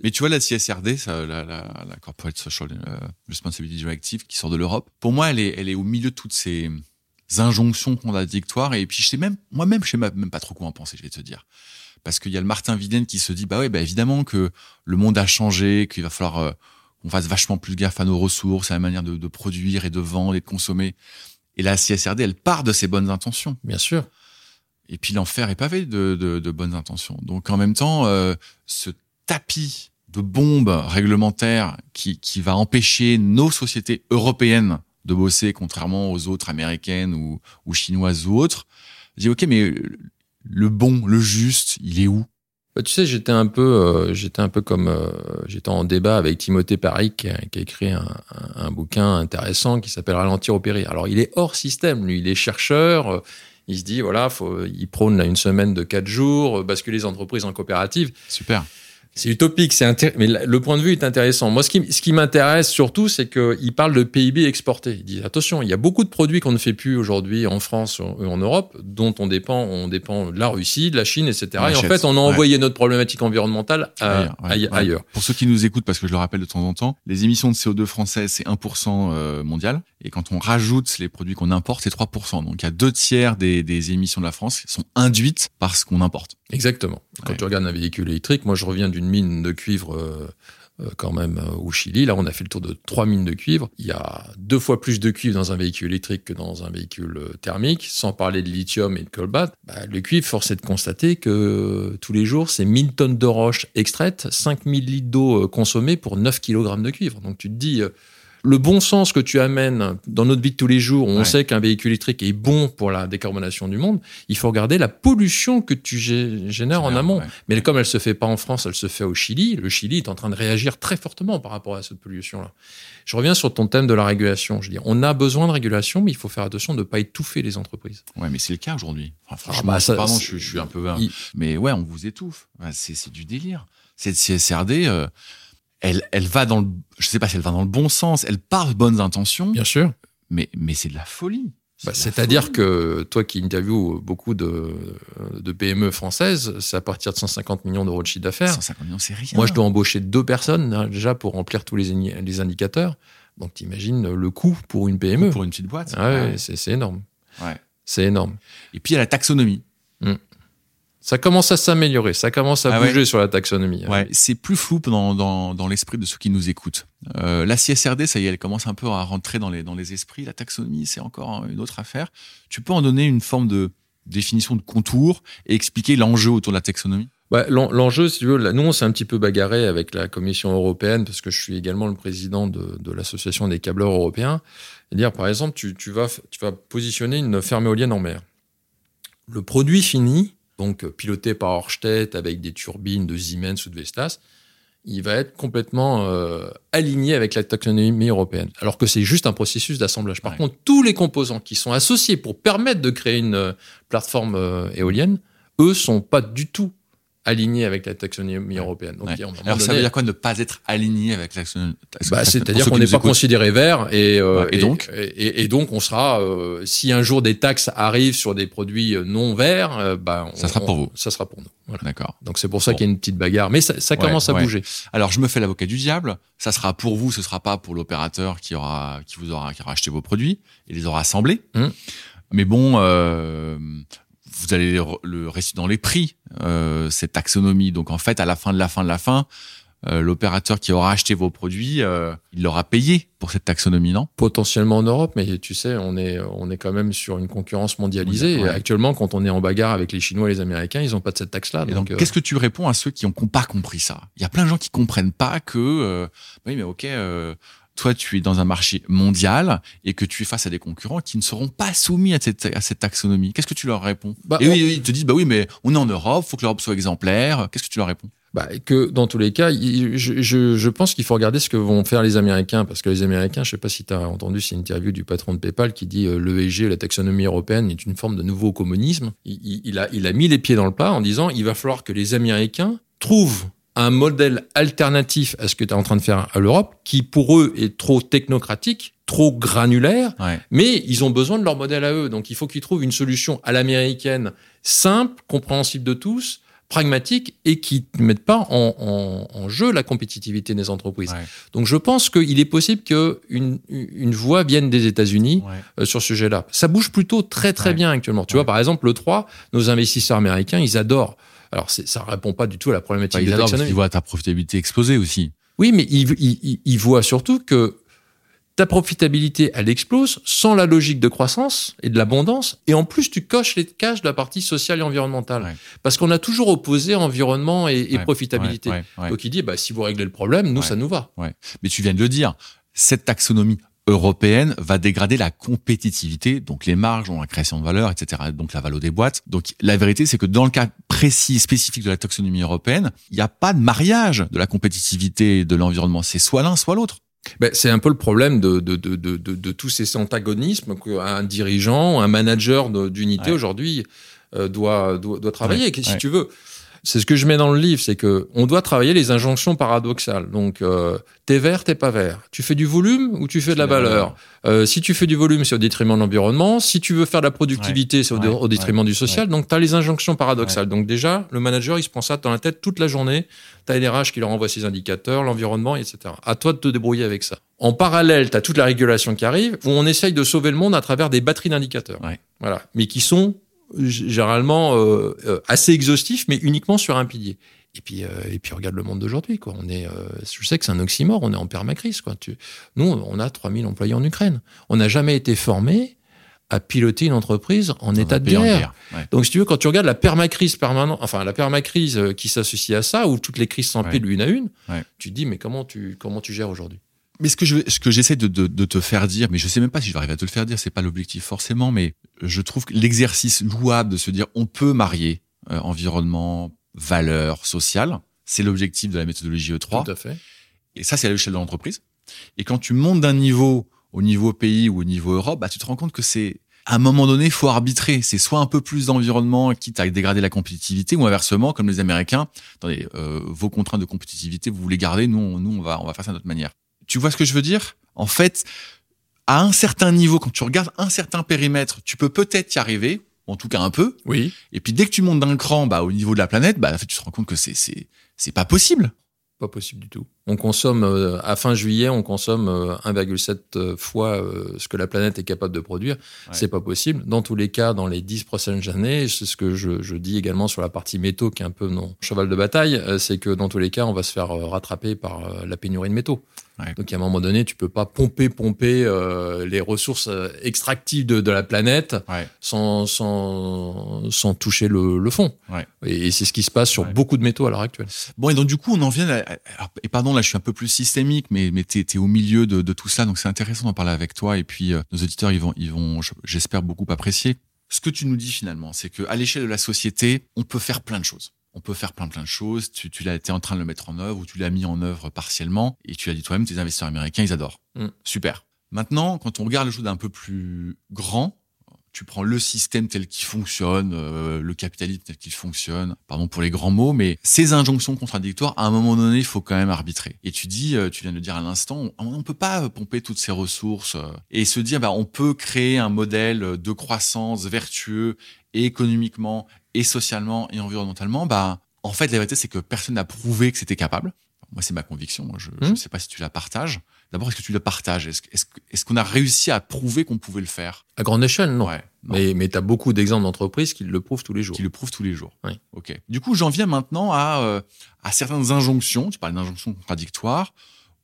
S2: mais tu vois, la CSRD, ça, la, la, la, Corporate Social euh, Responsibility Directive, qui sort de l'Europe, pour moi, elle est, elle est au milieu de toutes ces injonctions contradictoires. Et puis, je sais même, moi-même, je sais même pas trop quoi en penser, je vais te dire. Parce qu'il y a le Martin Viden qui se dit, bah ouais, bah évidemment que le monde a changé, qu'il va falloir euh, qu'on fasse vachement plus gaffe à nos ressources, à la manière de, de, produire et de vendre et de consommer. Et la CSRD, elle part de ses bonnes intentions.
S1: Bien sûr.
S2: Et puis l'enfer est pavé de, de, de, bonnes intentions. Donc en même temps, euh, ce tapis de bombes réglementaires qui, qui va empêcher nos sociétés européennes de bosser, contrairement aux autres américaines ou, ou chinoises ou autres. Je dis, OK, mais le bon, le juste, il est où?
S1: Bah, tu sais, j'étais un peu, euh, j'étais un peu comme, euh, j'étais en débat avec Timothée Paris qui a, qui a écrit un, un, un, bouquin intéressant qui s'appelle Ralentir au péril. Alors, il est hors système, lui, il est chercheur. il se dit, voilà, faut, il prône là une semaine de quatre jours, basculer les entreprises en coopérative.
S2: Super.
S1: C'est utopique, c'est mais le point de vue est intéressant. Moi, ce qui, ce qui m'intéresse surtout, c'est qu'il parle de PIB exporté. Il dit attention, il y a beaucoup de produits qu'on ne fait plus aujourd'hui en France ou en Europe, dont on dépend, on dépend de la Russie, de la Chine, etc. et en fait, on a envoyé notre problématique environnementale à, ailleurs, ailleurs,
S2: Pour ceux qui nous écoutent, parce que je le rappelle de temps en temps, les émissions de CO2 françaises, c'est 1% euh, mondial. Et quand on rajoute les produits qu'on importe, c'est 3%. Donc il y a deux tiers des, des émissions de la France qui sont induites par ce qu'on importe.
S1: Exactement. Quand tu regardes un véhicule électrique, moi je reviens d'une mine de cuivre euh, euh, quand même euh, au Chili. Là, on a fait le tour de trois mines de cuivre. Il y a deux fois plus de cuivre dans un véhicule électrique que dans un véhicule thermique, sans parler de lithium et de cobalt. Bah, le cuivre, force est de constater que tous les jours, c'est 1000 tonnes de roches extraites, 5000 litres d'eau consommée pour 9 kg de cuivre. Donc tu te dis le bon sens que tu amènes dans notre vie de tous les jours, où on sait qu'un véhicule électrique est bon pour la décarbonation du monde, il faut regarder la pollution que tu génères en amont. Mais comme elle se fait pas en France, elle se fait au Chili. Le Chili est en train de réagir très fortement par rapport à cette pollution-là. Je reviens sur ton thème de la régulation. Je dis, on a besoin de régulation, mais il faut faire attention de ne pas étouffer les entreprises.
S2: Ouais, mais c'est le cas aujourd'hui. Enfin, ah, franchement, bah, pardon, je, suis un peu, mais ouais, on vous étouffe. C'est du délire. Cette CSRD. Euh, elle, elle va dans le, je sais pas si elle va dans le bon sens, elle part de bonnes intentions.
S1: Bien sûr.
S2: Mais, mais c'est de la folie.
S1: Bah, C'est-à-dire que toi qui interviews beaucoup de, de PME françaises, c'est à partir de 150 millions d'euros de chiffre d'affaires.
S2: 150 millions, c'est rien.
S1: Moi, je dois embaucher deux personnes hein, déjà pour remplir tous les, les indicateurs. Donc, t'imagines le coût pour une PME.
S2: Pour une petite boîte.
S1: Ah ouais, c'est énorme.
S2: Ouais.
S1: C'est énorme.
S2: Et puis, il y a la taxonomie. Mmh.
S1: Ça commence à s'améliorer, ça commence à ah bouger sur la taxonomie.
S2: Ouais, c'est plus flou dans, dans, dans l'esprit de ceux qui nous écoutent. Euh, la CSRD, ça y est, elle commence un peu à rentrer dans les, dans les esprits. La taxonomie, c'est encore une autre affaire. Tu peux en donner une forme de définition de contour et expliquer l'enjeu autour de la taxonomie?
S1: Bah, L'enjeu, si tu veux, nous, on s'est un petit peu bagarré avec la Commission européenne parce que je suis également le président de, de l'Association des câbleurs européens. Et dire, par exemple, tu, tu, vas, tu vas positionner une ferme éolienne en mer. Le produit fini, donc piloté par Orsted avec des turbines de Siemens ou de Vestas, il va être complètement euh, aligné avec la taxonomie européenne. Alors que c'est juste un processus d'assemblage. Par contre, tous les composants qui sont associés pour permettre de créer une euh, plateforme euh, éolienne, eux sont pas du tout aligné avec la taxonomie européenne.
S2: Donc, Alors ça veut dire quoi ne pas être aligné avec la taxonomie
S1: bah, C'est-à-dire qu'on n'est pas considéré vert et, euh, et, donc et, donc on sera euh, si un jour des taxes arrivent sur des produits non verts, euh, bah,
S2: ça sera pour vous.
S1: Ça sera pour nous.
S2: Voilà. D'accord.
S1: Donc c'est pour ça qu'il y a une petite bagarre, mais ça, ça commence à bouger.
S2: Alors je me fais l'avocat du diable. Ça sera pour vous, ce sera pas pour l'opérateur qui aura qui vous aura qui aura acheté vos produits et les aura assemblés. Hum. Mais bon, euh, vous allez le réciter dans les prix, euh, cette taxonomie. Donc en fait, à la fin de la fin de la fin, euh, l'opérateur qui aura acheté vos produits, euh, il l'aura payé pour cette taxonomie, non?
S1: Potentiellement en Europe, mais tu sais, on est on est quand même sur une concurrence mondialisée. actuellement, quand on est en bagarre avec les Chinois et les Américains, ils n'ont pas de cette taxe-là.
S2: Donc, donc qu'est-ce que tu réponds à ceux qui n'ont pas compris ça? Il y a plein de gens qui comprennent pas que oui, mais ok toi tu es dans un marché mondial et que tu es face à des concurrents qui ne seront pas soumis à cette, à cette taxonomie, qu'est-ce que tu leur réponds bah, Et oui, ils te disent bah oui, mais on est en Europe, faut que l'Europe soit exemplaire. Qu'est-ce que tu leur réponds?
S1: Bah, que dans tous les cas, je, je, je, pense qu'il faut regarder ce que vont faire les Américains, parce que les Américains, je sais pas si tu as entendu cette interview du patron de PayPal qui dit euh, l'ESG, la taxonomie européenne, est une forme de nouveau communisme. Il, il, a, il a mis les pieds dans le plat en disant il va falloir que les Américains trouvent un modèle alternatif à ce que tu es en train de faire à l'Europe, qui pour eux est trop technocratique, trop granulaire, mais ils ont besoin de leur modèle à eux. Donc il faut qu'ils trouvent une solution à l'américaine simple, compréhensible de tous, pragmatique et qui ne mette pas en, jeu la compétitivité des entreprises. Donc je pense qu'il est possible qu'une une voix vienne des États-Unis euh, sur ce sujet-là. Ça bouge plutôt très très bien actuellement. Tu vois, par exemple, le 3, nos investisseurs américains, ils adorent alors, ça répond pas du tout à la problématique bah,
S2: de taxonomie. Ils voient ta profitabilité exploser aussi.
S1: Oui, mais ils, voient surtout que ta profitabilité, elle explose sans la logique de croissance et de l'abondance. Et en plus, tu coches les caches de la partie sociale et environnementale. Parce qu'on a toujours opposé environnement et, profitabilité. Donc il dit, bah, si vous réglez le problème, nous, ça nous va.
S2: Mais tu viens de le dire, cette taxonomie européenne va dégrader la compétitivité, donc les marges, la création de valeur, etc. Donc la valeur des boîtes. Donc la vérité, c'est que dans le cas précis, spécifique de la taxonomie européenne, il n'y a pas de mariage de la compétitivité et de l'environnement. C'est soit l'un, soit l'autre.
S1: Ben, c'est un peu le problème de, de, de, de, de tous ces antagonismes qu'un dirigeant, un manager d'unité aujourd'hui euh, doit, doit, doit travailler. Si tu veux, c'est ce que je mets dans le livre, c'est que on doit travailler les injonctions paradoxales. Donc, euh, t'es vert, t'es pas vert. Tu fais du volume ou tu fais de la valeur. Euh, si tu fais du volume, c'est au détriment de l'environnement. Si tu veux faire de la productivité, c'est au, détriment du social. Donc, tu as les injonctions paradoxales. Donc déjà, le manager, il se prend ça dans la tête toute la journée. Tu as les RH qui leur envoie ses indicateurs, l'environnement, etc. À toi de te débrouiller avec ça. En parallèle, tu as toute la régulation qui arrive, où on essaye de sauver le monde à travers des batteries d'indicateurs. Voilà. Mais qui sont généralement euh, euh, assez exhaustif, mais uniquement sur un pilier. Et puis, euh, et puis regarde le monde d'aujourd'hui. Quoi. On est, je sais que c'est un oxymore, on est en permacrise. Quoi. Tu, nous, on a 3000 employés en Ukraine. On n'a jamais été formé à piloter une entreprise en état de guerre. Donc, si tu veux, quand tu regardes la permacrise permanente, enfin la permacrise qui s'associe à ça, où toutes les crises s'empilent l'une à une, tu te dis mais comment tu comment tu gères aujourd'hui?
S2: Mais ce que je, ce que j'essaie de, de, de, te faire dire, mais je sais même pas si je vais arriver à te le faire dire, c'est pas l'objectif forcément, mais je trouve que l'exercice louable de se dire on peut marier euh, environnement, valeur, sociale, c'est l'objectif de la méthodologie
S1: E3. Tout à fait.
S2: Et ça, c'est à l'échelle de l'entreprise. Et quand tu montes d'un niveau au niveau pays ou au niveau Europe, bah, tu te rends compte que c'est à un moment donné, faut arbitrer. C'est soit un peu plus d'environnement, quitte à dégrader la compétitivité, ou inversement, comme les Américains, attendez, euh, vos contraintes de compétitivité, vous voulez garder, nous, nous, on va, on va faire ça de notre manière. Tu vois ce que je veux dire? En fait, à un certain niveau, quand tu regardes un certain périmètre, tu peux peut-être y arriver, en tout cas un peu.
S1: Oui.
S2: Et puis dès que tu montes d'un cran, bah, au niveau de la planète, bah, en fait, tu te rends compte que c'est c'est c'est pas possible.
S1: Pas possible du tout. On consomme, euh, à fin juillet, on consomme 1,7 euh, fois ce que la planète est capable de produire. C'est pas possible. Dans tous les cas, dans les 10 prochaines années, c'est ce que je, je, dis également sur la partie métaux, qui est un peu mon cheval de bataille, c'est que dans tous les cas, on va se faire rattraper par la pénurie de métaux. Donc à un moment donné, tu peux pas pomper, pomper euh, les ressources euh, extractives de, de la planète sans, sans, sans toucher le, le fond. Et, c'est ce qui se passe sur beaucoup de métaux à l'heure actuelle.
S2: Bon, et donc du coup, on en vient. À, et pardon, là, je suis un peu plus systémique, mais, mais tu es, au milieu de, de, tout ça, donc c'est intéressant d'en parler avec toi. Et puis, euh, nos auditeurs, ils vont, ils vont j'espère, beaucoup apprécier. Ce que tu nous dis finalement, c'est qu'à l'échelle de la société, on peut faire plein de choses on peut faire plein plein de choses. Tu, tu l'as été en train de le mettre en œuvre ou tu l'as mis en œuvre partiellement et tu as dit toi-même, tes investisseurs américains, ils adorent. Mm. Super. Maintenant, quand on regarde le chose d'un peu plus grand, tu prends le système tel qu'il fonctionne, euh, le capitalisme tel qu'il fonctionne, pardon pour les grands mots, mais ces injonctions contradictoires, à un moment donné, il faut quand même arbitrer. Et tu dis, euh, tu viens de le dire à l'instant, on ne peut pas pomper toutes ces ressources euh, et se dire, bah, on peut créer un modèle de croissance vertueux et économiquement et socialement et environnementalement, bah, en fait, la vérité, c'est que personne n'a prouvé que c'était capable. Moi, c'est ma conviction. je ne mmh. sais pas si tu la partages. D'abord, est-ce que tu la partages? Est-ce est qu'on a réussi à prouver qu'on pouvait le faire?
S1: À grande échelle, non. Ouais, Mais, mais tu as beaucoup d'exemples d'entreprises qui le prouvent tous les jours.
S2: Qui le prouvent tous les jours. Oui. OK. Du coup, j'en viens maintenant à, euh, à certaines injonctions. Tu parles d'injonctions contradictoires.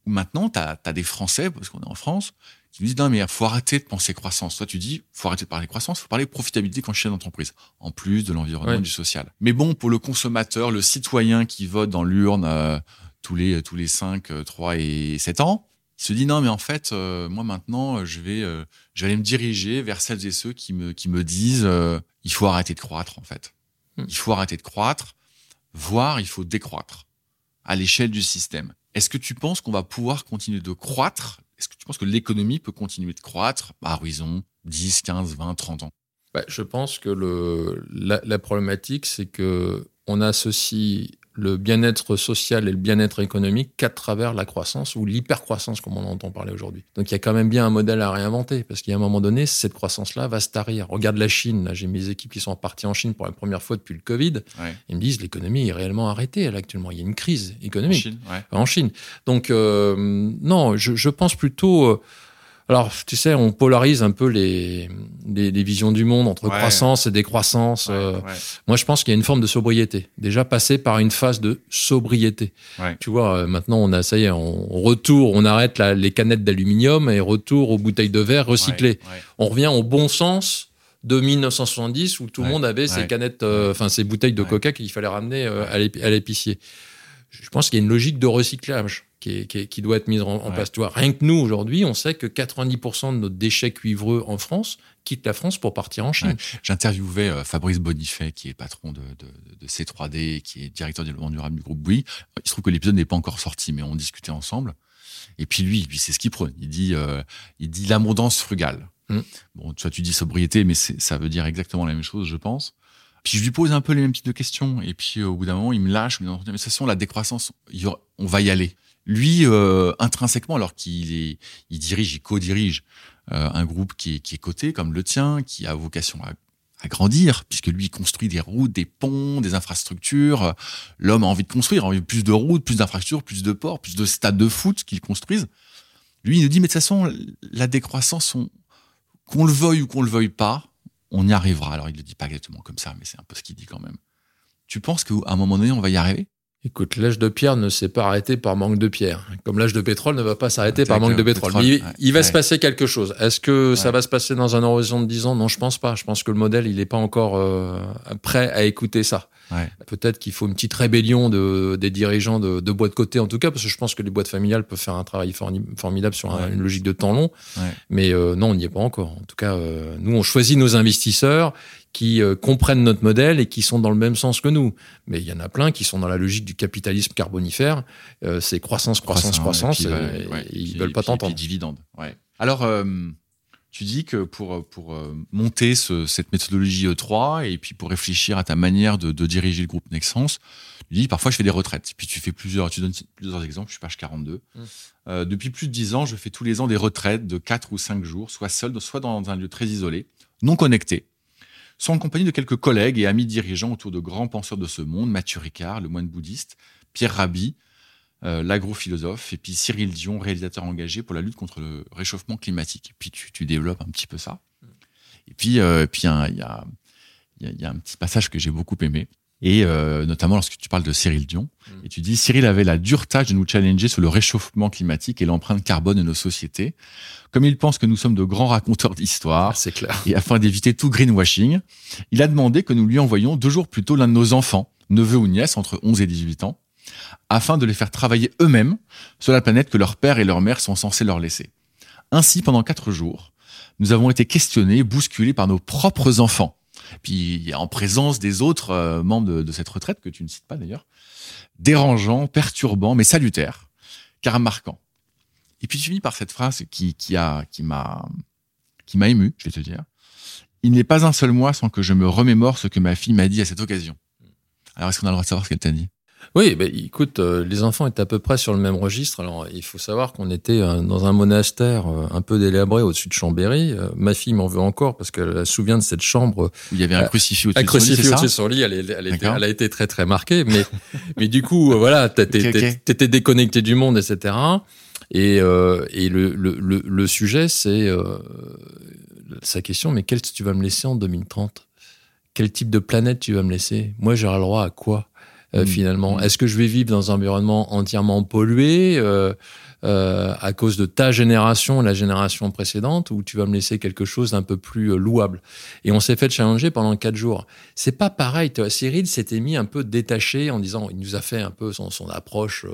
S2: Où maintenant, tu as, as, des Français, parce qu'on est en France, qui nous disent non mais il faut arrêter de penser croissance. Toi tu dis faut arrêter de parler croissance, faut parler profitabilité quand je suis d'entreprise, en plus de l'environnement du social. Mais bon pour le consommateur, le citoyen qui vote dans l'urne euh, tous les tous les 5, 3 euh, et 7 ans, il se dit non mais en fait euh, moi maintenant je vais je vais aller me diriger vers celles et ceux qui me qui me disent il faut arrêter de croître en fait. Hmm. Il faut arrêter de croître, voire il faut décroître à l'échelle du système. Est-ce que tu penses qu'on va pouvoir continuer de croître? Est-ce que tu penses que l'économie peut continuer de croître à horizon 10, 15, 20, 30 ans?
S1: Bah, Je pense que le, la, la problématique, c'est que on associe le bien-être social et le bien-être économique qu'à travers la croissance ou l'hypercroissance comme on entend parler aujourd'hui. Donc il y a quand même bien un modèle à réinventer parce qu'il y a un moment donné, cette croissance-là va se tarir. Regarde la Chine, là j'ai mes équipes qui sont parties en Chine pour la première fois depuis le Covid. Ils me disent l'économie est réellement arrêtée là, actuellement. Il y a une crise économique en Chine. En Chine. Donc euh, non, je, je, pense plutôt... Euh, alors, tu sais, on polarise un peu les, les, les visions du monde entre croissance et décroissance. Euh. Moi, je pense qu'il y a une forme de sobriété. Déjà, passer par une phase de sobriété. Tu vois, euh, maintenant, on a, ça y est, on retour, on arrête les canettes d'aluminium et retour aux bouteilles de verre recyclées. On revient au bon sens de 1970 où tout le monde avait ses canettes, euh, enfin, ses bouteilles de coca qu'il fallait ramener à l'épicier. Je pense qu'il y a une logique de recyclage qui, doit être mise en, place. Tu rien que nous, aujourd'hui, on sait que 90% de nos déchets cuivreux en France quittent la France pour partir en Chine.
S2: J'interviewais euh, Fabrice Bonifay, qui est patron de, C3D, qui est directeur du développement durable du groupe Bouygues. Il se trouve que l'épisode n'est pas encore sorti, mais on discutait ensemble. Et puis lui, lui c'est ce qu'il prône. Il dit, euh, il dit l'abondance frugale. Mmh. Bon, tu vois, tu dis sobriété, mais ça veut dire exactement la même chose, je pense. Puis je lui pose un peu les mêmes types de questions. Et puis au bout d'un moment, il me lâche. Mais de toute façon, la décroissance, on va y aller lui, euh, intrinsèquement, alors qu'il il dirige, il co-dirige euh, un groupe qui est, qui est coté comme le tien, qui a vocation à, à grandir, puisque lui construit des routes, des ponts, des infrastructures. L'homme a envie de construire, a envie de plus de routes, plus d'infrastructures, plus de ports, plus de stades de foot qu'il construise. Lui, il nous dit, mais de toute façon, la décroissance, qu'on le veuille ou qu'on le veuille pas, on y arrivera. Alors, il le dit pas exactement comme ça, mais c'est un peu ce qu'il dit quand même. Tu penses qu'à un moment donné, on va y arriver?
S1: Écoute, l'âge de pierre ne s'est pas arrêté par manque de pierre, comme l'âge de pétrole ne va pas s'arrêter par manque de pétrole. il, va se passer quelque chose. Est-ce que ça va se passer dans un horizon de 10 ans? Non, je pense pas. Je pense que le modèle, il n'est pas encore euh, prêt à écouter ça. Peut-être qu'il faut une petite rébellion de, des dirigeants de, de boîtes cotées, en tout cas, parce que je pense que les boîtes familiales peuvent faire un travail formidable sur une logique de temps long. Mais euh, non, on n'y est pas encore. En tout cas, euh, nous, on choisit nos investisseurs qui euh, comprennent notre modèle et qui sont dans le même sens que nous. Mais il y en a plein qui sont dans la logique du capitalisme carbonifère. c'est croissance, croissance, croissance. et, ils veulent pas t'entendre.
S2: Dividende. Alors, tu dis que pour, pour euh, monter cette méthodologie E3 et puis pour réfléchir à ta manière de, diriger le groupe Nexence, tu dis parfois je fais des retraites. Puis tu fais plusieurs, tu donnes plusieurs exemples, je suis page 42. Mmh. Euh, depuis plus de 10 ans, je fais tous les ans des retraites de 4 ou 5 jours, soit seul, soit dans un lieu très isolé, non connecté, soit en compagnie de quelques collègues et amis dirigeants autour de grands penseurs de ce monde, Mathieu Ricard, le moine bouddhiste, Pierre Rabhi, euh, l'agrophilosophe, et puis Cyril Dion, réalisateur engagé pour la lutte contre le réchauffement climatique. Et puis tu, développes un petit peu ça. Et puis, il y a un petit passage que j'ai beaucoup aimé et euh, notamment lorsque tu parles de Cyril Dion, mm. et tu dis Cyril avait la dure tâche de nous challenger sur le réchauffement climatique et l'empreinte carbone de nos sociétés. Comme il pense que nous sommes de grands raconteurs d'histoire,
S1: c'est clair.
S2: Et afin d'éviter tout greenwashing, il a demandé que nous lui envoyions deux jours plus tôt l'un de nos enfants, neveux ou nièces entre 11 et 18 ans, afin de les faire travailler eux-mêmes sur la planète que leur père et leur mère sont censés leur laisser. Ainsi, pendant quatre jours, nous avons été questionnés, bousculés par nos propres enfants puis en présence des autres euh, membres de, cette retraite, que tu ne cites pas d'ailleurs, dérangeant, perturbant, mais salutaire, car marquant. Et puis tu finis par cette phrase qui, qui a, qui m'a, qui m'a ému, je vais te dire. Il n'est pas un seul mois sans que je me remémore ce que ma fille m'a dit à cette occasion. Alors est-ce qu'on a le droit de savoir ce qu'elle t'a dit?
S1: Oui, ben, écoute, euh, les enfants étaient à peu près sur le même registre. Alors, il faut savoir qu'on était euh, dans un monastère euh, un peu délabré au-dessus de Chambéry. ma fille m'en veut encore parce qu'elle se souvient de cette chambre.
S2: Où il y avait un crucifix au-dessus
S1: de son lit, au-dessus de son lit. Elle, elle, était, elle, a été très très marquée. Mais, mais du coup, voilà, t'étais okay, déconnecté du monde, etc. Et, et le, le, le, le sujet, c'est sa question, mais quel tu vas me laisser en 2030 Quel type de planète tu vas me laisser? Moi, j'aurai le droit à quoi? Euh, mm. finalement. Mm. Est-ce que je vais vivre dans un environnement entièrement pollué euh, euh, à cause de ta génération, la génération précédente, ou tu vas me laisser quelque chose d'un peu plus euh, louable Et on s'est fait challenger pendant quatre jours. C'est pas pareil. Cyril s'était mis un peu détaché en disant, il nous a fait un peu son, son approche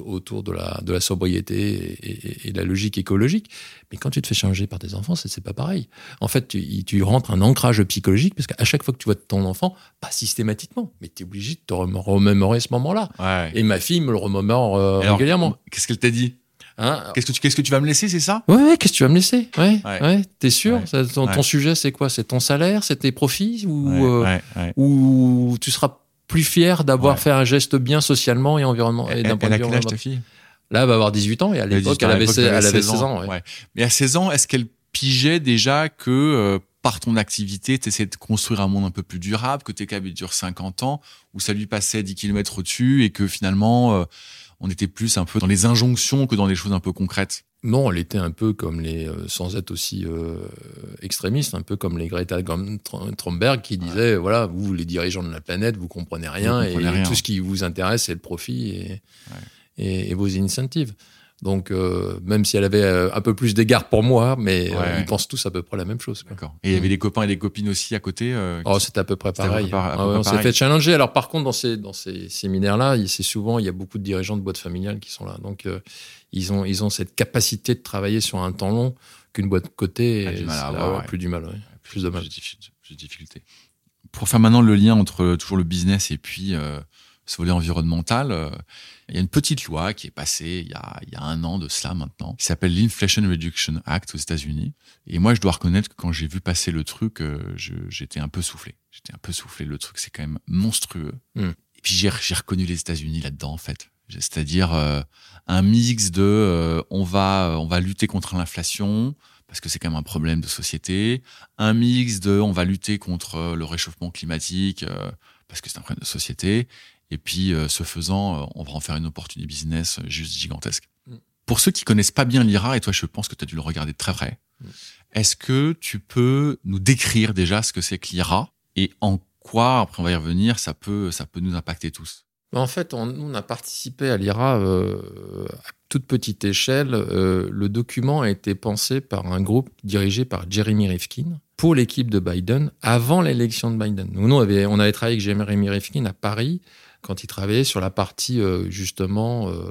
S1: autour de la, de la sobriété et, et, de la logique écologique. Mais quand tu te fais challenger par tes enfants, c'est pas pareil. En fait, tu, tu rentres un ancrage psychologique parce qu'à chaque fois que tu vois ton enfant, pas systématiquement, mais tu es obligé de te remémorer ce moment-là. Et ma fille me le remémore régulièrement.
S2: Qu'est-ce qu'elle t'a dit? Hein qu'est-ce que tu qu'est-ce que tu vas me laisser, c'est ça?
S1: Ouais, ouais qu'est-ce que tu vas me laisser? Ouais, ouais. T'es sûr? Ton, sujet, c'est quoi? C'est ton salaire, c'est tes profits? Ou euh, ou tu seras plus fier d'avoir fait un geste bien socialement et environnement
S2: et d'un point de vue quel âge ta fille?
S1: Là, elle va avoir 18 ans et à l'époque, elle, avait 16, ans.
S2: Mais à 16 ans, est-ce qu'elle pigeait déjà que euh, par ton activité, tu essaies de construire un monde un peu plus durable, que tes câbles durent 50 ans, ou ça lui passait 10 km au-dessus et que finalement, euh, on était plus un peu dans les injonctions que dans des choses un peu concrètes.
S1: Non, elle était un peu comme les, euh, sans être aussi euh, extrémiste, un peu comme les Greta Thunberg qui disaient, voilà, vous les dirigeants de la planète, vous comprenez rien et tout ce qui vous intéresse c'est le profit et, et vos incentives. Donc, euh, même si elle avait euh, un peu plus d'égard pour moi, mais euh, ils pensent tous à peu près la même chose.
S2: D'accord. Et il y avait des copains et des copines aussi à côté
S1: Oh, c'était à peu près pareil. Ah on s'est fait challenger. Alors, par contre, dans ces, dans ces séminaires-là, c'est souvent, il y a beaucoup de dirigeants de boîtes familiales qui sont là. Donc, ils, ont, ils ont cette capacité de travailler sur un temps long qu'une boîte de côté a du mal à avoir, plus du mal, plus de mal.
S2: Plus de difficultés. Pour faire maintenant le lien entre toujours le business et puis ce volet environnemental, il y a une petite loi qui est passée il y a, il y a un an de cela maintenant, qui s'appelle l'Inflation Reduction Act aux États-Unis. Et moi, je dois reconnaître que quand j'ai vu passer le truc, euh, j'étais un peu soufflé. J'étais un peu soufflé. Le truc, c'est quand même monstrueux. Hmm. Et puis j'ai reconnu les États-Unis là-dedans, en fait. C'est-à-dire euh, un mix de euh, on va on va lutter contre l'inflation parce que c'est quand même un problème de société, un mix de on va lutter contre le réchauffement climatique parce que c'est un problème de société, et puis, euh, ce faisant, euh, on va en faire une opportunité business euh, juste gigantesque. Mm. Pour ceux qui connaissent pas bien l'IRA, et toi, je pense que tu as dû le regarder de très près, mm. est-ce que tu peux nous décrire déjà ce que c'est que l'IRA et en quoi, après on va y revenir, ça peut, ça peut nous impacter tous?
S1: En fait, on, on a participé à l'IRA à toute petite échelle. le document a été pensé par un groupe dirigé par Jeremy Rifkin pour l'équipe de Biden avant l'élection de Biden. Nous, on avait, on avait travaillé avec Jeremy Rifkin à Paris quand il travaillait sur la partie euh, justement euh,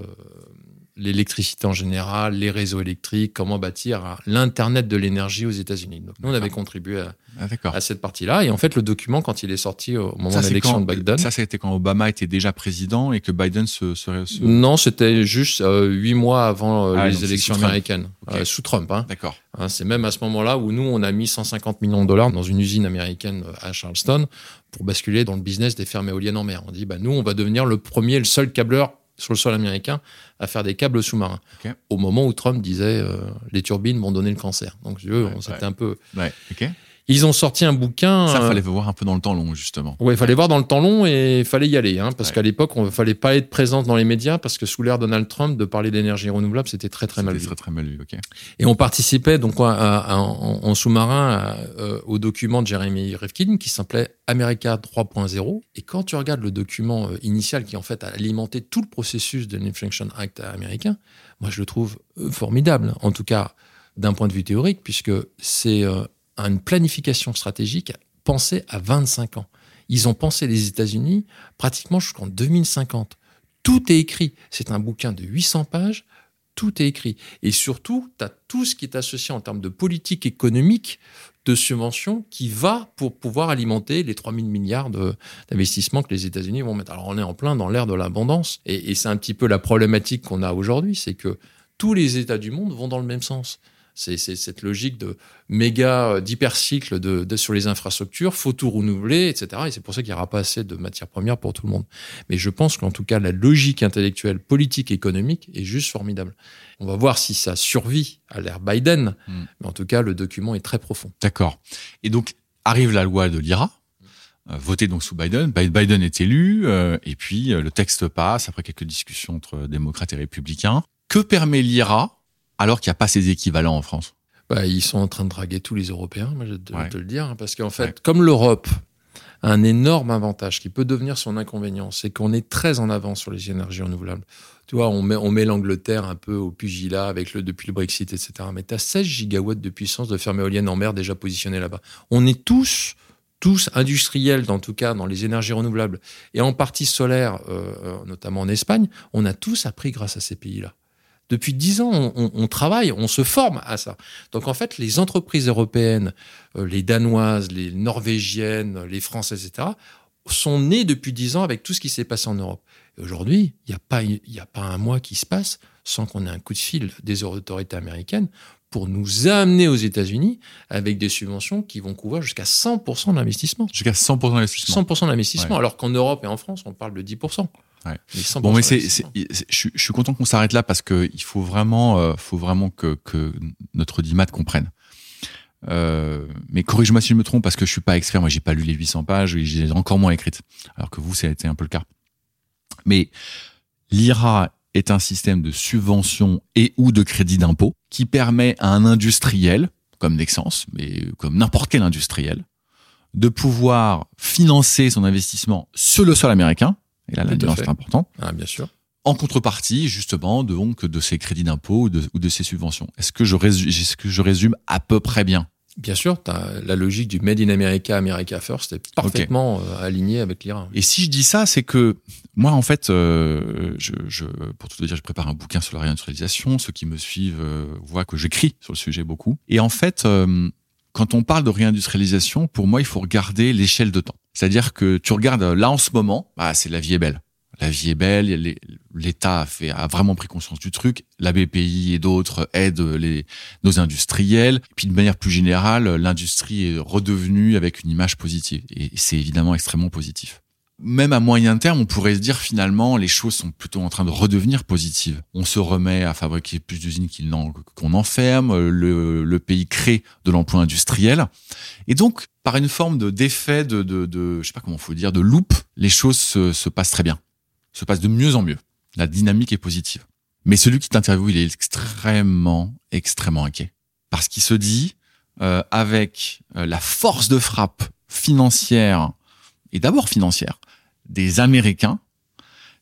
S1: l'électricité en général, les réseaux électriques, comment bâtir l'Internet de l'énergie aux États-Unis. Donc nous, on avait contribué à, ah, à cette partie-là. Et en fait, le document, quand il est sorti au moment de l'élection de Biden...
S2: Ça, c'était quand Obama était déjà président et que Biden se... serait
S1: Non, c'était juste euh, huit mois avant ah, les élections américaines, sous Trump. Hein.
S2: D'accord.
S1: Hein, c'est même à ce moment-là où nous, on a mis 150 millions de dollars dans une usine américaine à Charleston pour basculer dans le business des fermes éoliennes en mer. On dit, bah, nous, on va devenir le premier, le seul câbleur sur le sol américain à faire des câbles sous-marins. Au moment où Trump disait euh, les turbines vont donner le cancer. Donc, je c'était un peu. Ils ont sorti un bouquin.
S2: Ça, fallait voir un peu dans le temps long, justement.
S1: Oui, il fallait voir dans le temps long et il fallait y aller. Hein, parce qu'à l'époque, il fallait pas être présent dans les médias parce que sous l'ère Donald Trump, de parler d'énergie renouvelable, c'était très, très mal vu.
S2: très, très mal vu, ok.
S1: Et on participait donc en, sous-marin au document de Jeremy Rifkin qui s'appelait America 3.0. Et quand tu regardes le document initial qui, en fait, a alimenté tout le processus de l'Inflation Act américain, moi, je le trouve formidable. En tout cas, d'un point de vue théorique, puisque c'est euh, une planification stratégique pensée à 25 ans. Ils ont pensé les États-Unis pratiquement jusqu'en 2050. Tout est écrit. C'est un bouquin de 800 pages. Tout est écrit. Et surtout, tu as tout ce qui est associé en termes de politique économique, de subventions, qui va pour pouvoir alimenter les 3000 milliards d'investissements que les États-Unis vont mettre. Alors, on est en plein dans l'ère de l'abondance. Et c'est un petit peu la problématique qu'on a aujourd'hui, c'est que tous les États du monde vont dans le même sens. C'est cette logique de méga, euh, d'hypercycle de, sur les infrastructures, faut tout renouveler, etc. Et c'est pour ça qu'il n'y aura pas assez de matières premières pour tout le monde. Mais je pense qu'en tout cas, la logique intellectuelle, politique, économique est juste formidable. On va voir si ça survit à l'ère Biden. Hmm. Mais en tout cas, le document est très profond.
S2: D'accord. Et donc, arrive la loi de l'IRA. Euh, votée donc sous Biden. Biden est élu, euh, et puis le texte passe après quelques discussions entre démocrates et républicains. Que permet l'IRA alors qu'il n'y a pas ces équivalents en France
S1: bah, Ils sont en train de draguer tous les Européens, moi, je vais te le dire, hein, parce qu'en fait, comme l'Europe a un énorme avantage qui peut devenir son inconvénient, c'est qu'on est très en avance sur les énergies renouvelables. Tu vois, on met, on met l'Angleterre un peu au pugilat avec le, depuis le Brexit, etc. Mais tu as 16 gigawatts de puissance de ferme éolienne en mer déjà positionnée là-bas. On est tous tous industriels, en tout cas dans les énergies renouvelables, et en partie solaire, euh, euh, notamment en Espagne, on a tous appris grâce à ces pays-là. Depuis dix ans, on, travaille, on se forme à ça. Donc en fait, les entreprises européennes, euh, les danoises, les norvégiennes, les françaises, etc., sont nées depuis dix ans avec tout ce qui s'est passé en Europe. Et aujourd'hui, il n'y a, pas, a pas un mois qui se passe sans qu'on ait un coup de fil des autorités américaines pour nous amener aux États-Unis avec des subventions qui vont couvrir jusqu'à 100% de l'investissement.
S2: Jusqu'à 100% d'investissement.
S1: 100% d'investissement, alors qu'en Europe et en France, on parle de 10%.
S2: Ouais. Bon, mais c'est, je, suis content qu'on s'arrête là parce que il faut vraiment, euh, faut vraiment que, que notre DIMAT comprenne. Euh, mais corrige-moi si je me trompe parce que je suis pas expert. Moi, j'ai pas lu les 800 pages et j'ai encore moins écrites. Alors que vous, ça a été un peu le cas. Mais l'IRA est un système de subvention et ou de crédit d'impôt qui permet à un industriel, comme Nexens, mais comme n'importe quel industriel, de pouvoir financer son investissement sur le sol américain et là, la nuance est importante.
S1: Ah, bien sûr.
S2: En contrepartie, justement, de, donc, de ces crédits d'impôt ou de, ou de ces subventions. Est-ce que, je résume, est-ce que je résume à peu près bien?
S1: Bien sûr, as la logique du Made in America, America First est parfaitement euh, alignée avec l'Iran.
S2: Et si je dis ça, c'est que moi, en fait, euh, je, je, pour tout te dire, je prépare un bouquin sur la réindustrialisation. Ceux qui me suivent euh, voient que j'écris sur le sujet beaucoup. Et en fait, quand on parle de réindustrialisation, pour moi, il faut regarder l'échelle de temps. C'est-à-dire que tu regardes là en ce moment, bah, c'est la vie est belle. La vie est belle, l'État a, vraiment pris conscience du truc, la BPI et d'autres aident les, nos industriels, puis de manière plus générale, l'industrie est redevenue avec une image positive, et c'est évidemment extrêmement positif même à moyen terme, on pourrait se dire finalement les choses sont plutôt en train de redevenir positives. On se remet à fabriquer plus d'usines qu'on enferme, le, le, pays crée de l'emploi industriel, et donc par une forme de d'effet de, de, de, je sais pas comment faut dire, de loupe, les choses se, se passent très bien, se passent de mieux en mieux. La dynamique est positive. Mais celui qui t'interviewe, il est extrêmement, extrêmement inquiet parce qu'il se dit euh, avec euh, la force de frappe financière et d'abord financière des Américains,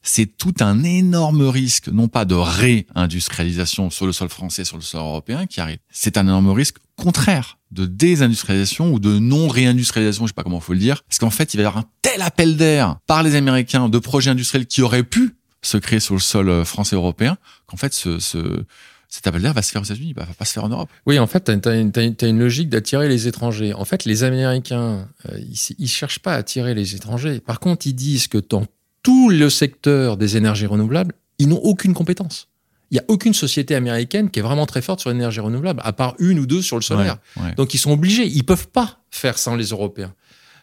S2: c'est tout un énorme risque, non pas de réindustrialisation sur le sol français, sur le sol européen qui arrive. C'est un énorme risque contraire de désindustrialisation ou de non-réindustrialisation, je sais pas comment faut le dire, parce qu'en fait, il va y avoir un tel appel d'air par les Américains de projets industriels qui auraient pu se créer sur le sol euh, français européen, qu'en fait, ce, ce, cet appel d'air va se faire aux États-Unis, va pas se faire en Europe.
S1: Oui, en fait, tu as, une logique d'attirer les étrangers. En fait, les Américains, euh, ils, ils cherchent pas à attirer les étrangers. Par contre, ils disent que dans tout le secteur des énergies renouvelables, ils n'ont aucune compétence. Il n'y a aucune société américaine qui est vraiment très forte sur l'énergie renouvelable, à part une ou deux sur le solaire. Donc, ils sont obligés. Ils peuvent pas faire sans les Européens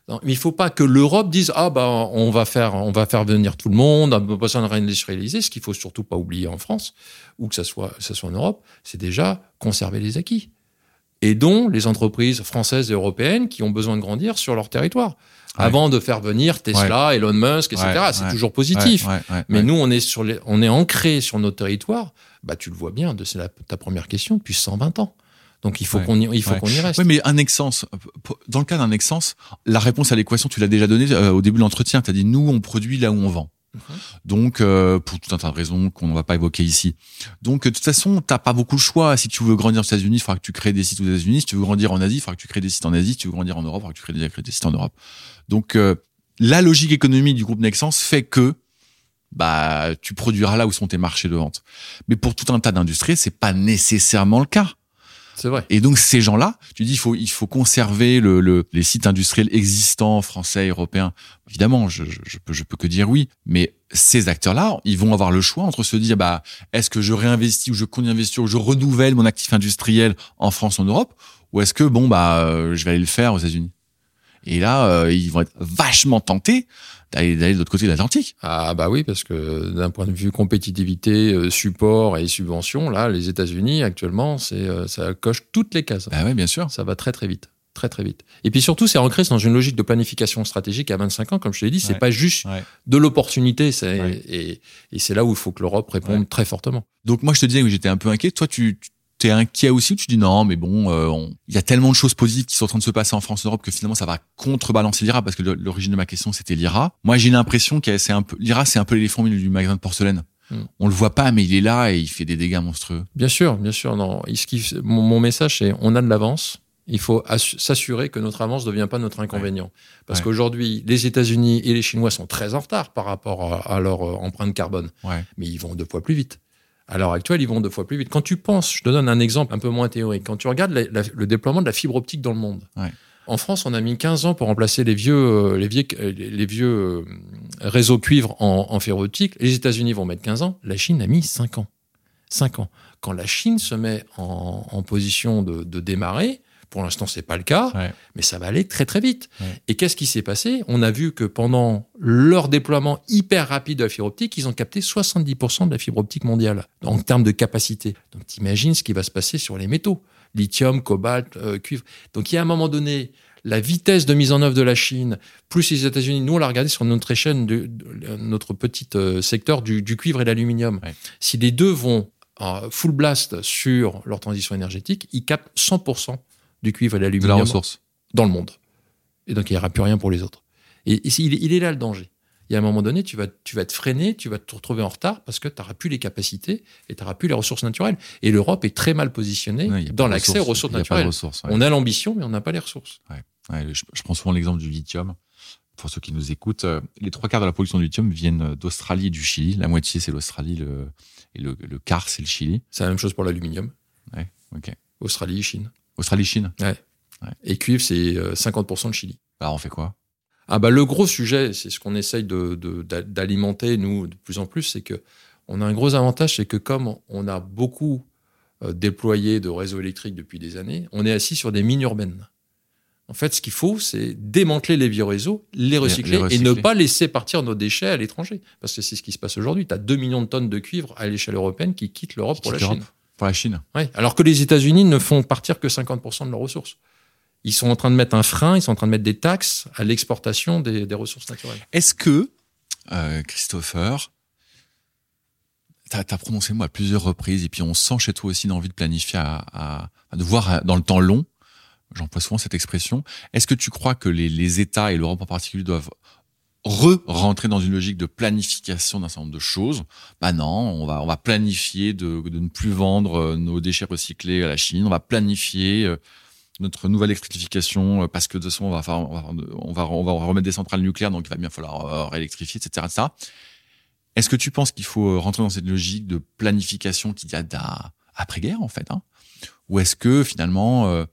S1: mais il faut pas que l'Europe dise ah bah on va faire on va faire venir tout le monde, on n'a pas besoin de réindustrialiser. Ce qu'il faut surtout pas oublier en France ou que ça soit ça soit en Europe, c'est déjà conserver les acquis. et dont les entreprises françaises et européennes qui ont besoin de grandir sur leur territoire. Avant de faire venir Tesla, Elon Musk, etc. c'est toujours positif. Mais nous, on est sur les, on est ancré sur nos territoires. Bah, tu le vois bien, c'est ta première question depuis 120 ans. Donc il faut qu'on y, il faut qu'on y reste.
S2: Oui, mais un Nexens, dans le cas d'un Nexens, la réponse à l'équation, tu l'as déjà donnée euh, au début de l'entretien. Tu as dit nous, on produit là où on vend. Mhm. Donc, euh, pour tout un tas de raisons qu'on ne va pas évoquer ici. Donc, de toute façon, t'as pas beaucoup de choix. Si tu veux grandir aux États-Unis, il faudra que tu crées des sites aux États-Unis. Si tu veux grandir en Asie, il faudra que tu crées des sites en Asie. Si tu veux grandir en Europe, il faudra que tu crées des, sites en Europe. Donc, euh, la logique économique du groupe Nexens fait que bah tu produiras là où sont tes marchés de vente. Mais pour tout un tas d'industries, c'est pas nécessairement le cas.
S1: C'est vrai.
S2: Et donc ces gens-là, tu dis il faut il faut conserver le, le, les sites industriels existants français, européens. Évidemment, je, je, je peux je peux que dire oui, mais ces acteurs-là, ils vont avoir le choix entre se dire bah est-ce que je réinvestis ou je continue d'investir ou je renouvelle mon actif industriel en France en Europe ou est-ce que bon bah euh, je vais aller le faire aux États-Unis? Et là, euh, ils vont être vachement tentés d'aller de l'autre côté de l'Atlantique.
S1: Ah bah oui, parce que d'un point de vue compétitivité, euh, support et subvention, là, les États-Unis actuellement, c'est euh, ça coche toutes les cases.
S2: Bah oui, bien sûr.
S1: Ça va très très vite très très vite. Et puis surtout, c'est ancré dans une logique de planification stratégique à 25 ans, comme je l'ai dit, c'est pas juste de l'opportunité, et, et c'est là où il faut que l'Europe réponde très fortement.
S2: Donc moi, je te disais que j'étais un peu inquiet. Toi, tu, t'es inquiet aussi ou tu dis non mais bon euh, il y a tellement de choses positives qui sont en train de se passer en France en Europe que finalement ça va contrebalancer l'IRA parce que l'origine de ma question c'était l'IRA moi j'ai l'impression que c'est un peu l'IRA c'est un peu l'éléphant du magasin de porcelaine hmm. On le voit pas, mais il est là et il fait des dégâts monstrueux.
S1: Bien sûr, bien sûr. Non, mon, message c'est on a de l'avance. Il faut s'assurer que notre avance ne devient pas notre inconvénient. Parce qu'aujourd'hui, les États-Unis et les Chinois sont très en retard par rapport à, leur euh, empreinte carbone. Mais ils vont deux fois plus vite à l'heure actuelle, ils vont deux fois plus vite. Quand tu penses, je te donne un exemple un peu moins théorique, quand tu regardes le déploiement de la fibre optique dans le monde, en France, on a mis 15 ans pour remplacer les vieux, euh, les vieux, euh, les vieux euh, réseaux cuivre en, en fibre optique. Les États-Unis vont mettre 15 ans, la Chine a mis 5 ans. 5 ans. Quand la Chine se met en, position de, de démarrer, pour l'instant, c'est pas le cas, mais ça va aller très très vite. Et qu'est-ce qui s'est passé? On a vu que pendant leur déploiement hyper rapide de la fibre optique, ils ont capté 70% de la fibre optique mondiale en termes de capacité. Donc, t'imagines ce qui va se passer sur les métaux lithium, cobalt, euh, cuivre. Donc, il y a un moment donné, la vitesse de mise en œuvre de la Chine, plus les États-Unis, nous on l'a regardé sur notre échelle, de, notre petit euh, secteur du, cuivre et l'aluminium. Si les deux vont en full blast sur leur transition énergétique, ils captent 100% du cuivre et de l'aluminium dans le monde. Et donc, il n'y aura plus rien pour les autres. Et, il, est là le danger. Il y a un moment donné, tu vas, tu vas te freiner, tu vas te retrouver en retard parce que tu n'auras plus les capacités et tu n'auras plus les ressources naturelles. Et l'Europe est très mal positionnée dans l'accès aux ressources naturelles. On a l'ambition, mais on n'a pas les ressources.
S2: je, prends souvent l'exemple du lithium. Pour ceux qui nous écoutent, euh, les trois quarts de la production du lithium viennent d'Australie et du Chili. La moitié, c'est l'Australie le, et le, quart, c'est le Chili.
S1: C'est la même chose pour l'aluminium.
S2: Ouais, ok.
S1: Australie, Chine.
S2: Australie-Chine
S1: ouais. Et cuivre, c'est 50% euh, de Chili.
S2: Alors, on fait quoi?
S1: Ah bah, Le gros sujet, c'est ce qu'on essaye d'alimenter, de, nous, de plus en plus, c'est que on a un gros avantage, c'est que comme on a beaucoup euh, déployé de réseaux électriques depuis des années, on est assis sur des mines urbaines. En fait, ce qu'il faut, c'est démanteler les vieux réseaux, les recycler, et ne pas laisser partir nos déchets à l'étranger. Parce que c'est ce qui se passe aujourd'hui. Tu as 2 millions de tonnes de cuivre à l'échelle européenne qui quittent l'Europe pour la Chine.
S2: Pour la Chine.
S1: Oui, alors que les États-Unis ne font partir que 50% de leurs ressources. Ils sont en train de mettre un frein, ils sont en train de mettre des taxes à l'exportation des, ressources naturelles.
S2: Est-ce que, euh, Christopher, tu as, prononcé le mot à plusieurs reprises, et puis on sent chez toi aussi une envie de planifier, à, de voir dans le temps long, j'emploie souvent cette expression, est-ce que tu crois que les, les États et l'Europe en particulier doivent re-rentrer dans une logique de planification d'un certain nombre de choses. Bah non, on va, on va planifier de, de ne plus vendre euh, nos déchets recyclés à la Chine. On va planifier euh, notre nouvelle électrification euh, parce que de toute façon, on va, on va, on va, remettre des centrales nucléaires, donc il va bien falloir réélectrifier, etc., etc. Est-ce que tu penses qu'il faut rentrer dans cette logique de planification qui date d'après-guerre, en fait hein? Ou est-ce que finalement,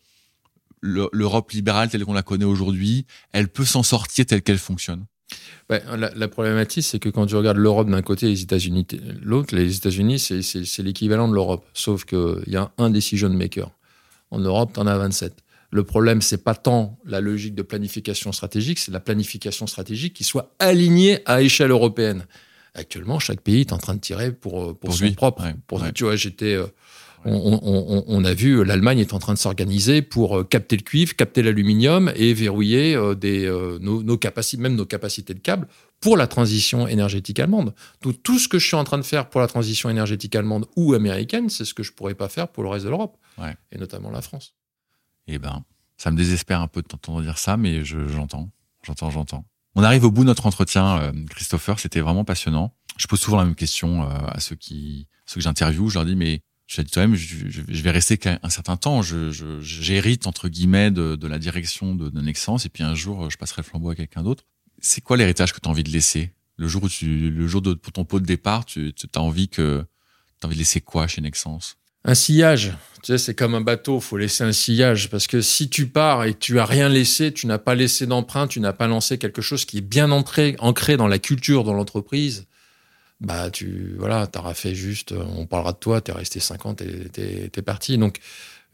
S2: l'Europe libérale telle qu'on la connaît aujourd'hui, elle peut s'en sortir telle qu'elle fonctionne?
S1: Ben, la, problématique, c'est que quand tu regardes l'Europe d'un côté et les États-Unis de l'autre, les États-Unis, c'est l'équivalent de l'Europe, sauf qu'il y a un decision maker. En Europe, tu en as 27. Le problème, c'est pas tant la logique de planification stratégique, c'est la planification stratégique qui soit alignée à échelle européenne. Actuellement, chaque pays est en train de tirer pour, pour, son propre. pour, Tu vois, j'étais. Euh, On, a vu l'Allemagne est en train de s'organiser pour euh, capter le cuivre, capter l'aluminium et verrouiller euh, des, euh, nos, capacités, même nos capacités de câble pour la transition énergétique allemande. Tout, tout ce que je suis en train de faire pour la transition énergétique allemande ou américaine, c'est ce que je pourrais pas faire pour le reste de l'Europe, et notamment la France.
S2: Eh ben, ça me désespère un peu de t'entendre dire ça, mais j'entends, j'entends, j'entends. On arrive au bout de notre entretien, Christopher. C'était vraiment passionnant. Je pose souvent la même question à ceux qui, ceux que j'interviewe. Je leur dis, mais je dit toi-même, je, vais rester un certain temps. j'hérite entre guillemets de, la direction de, de et puis un jour, je passerai le flambeau à quelqu'un d'autre. C'est quoi l'héritage que tu as envie de laisser? Le jour où tu, le jour de pour ton pot de départ, tu, as envie que as envie de laisser quoi chez Nexence?
S1: Un sillage. Tu sais, c'est comme un bateau, faut laisser un sillage parce que si tu pars et tu as rien laissé, tu n'as pas laissé d'empreinte, tu n'as pas lancé quelque chose qui est bien ancré, ancré dans la culture, dans l'entreprise bah tu voilà, t'auras fait juste, euh, on parlera de toi, t'es resté 50 et t'es, t'es parti. Donc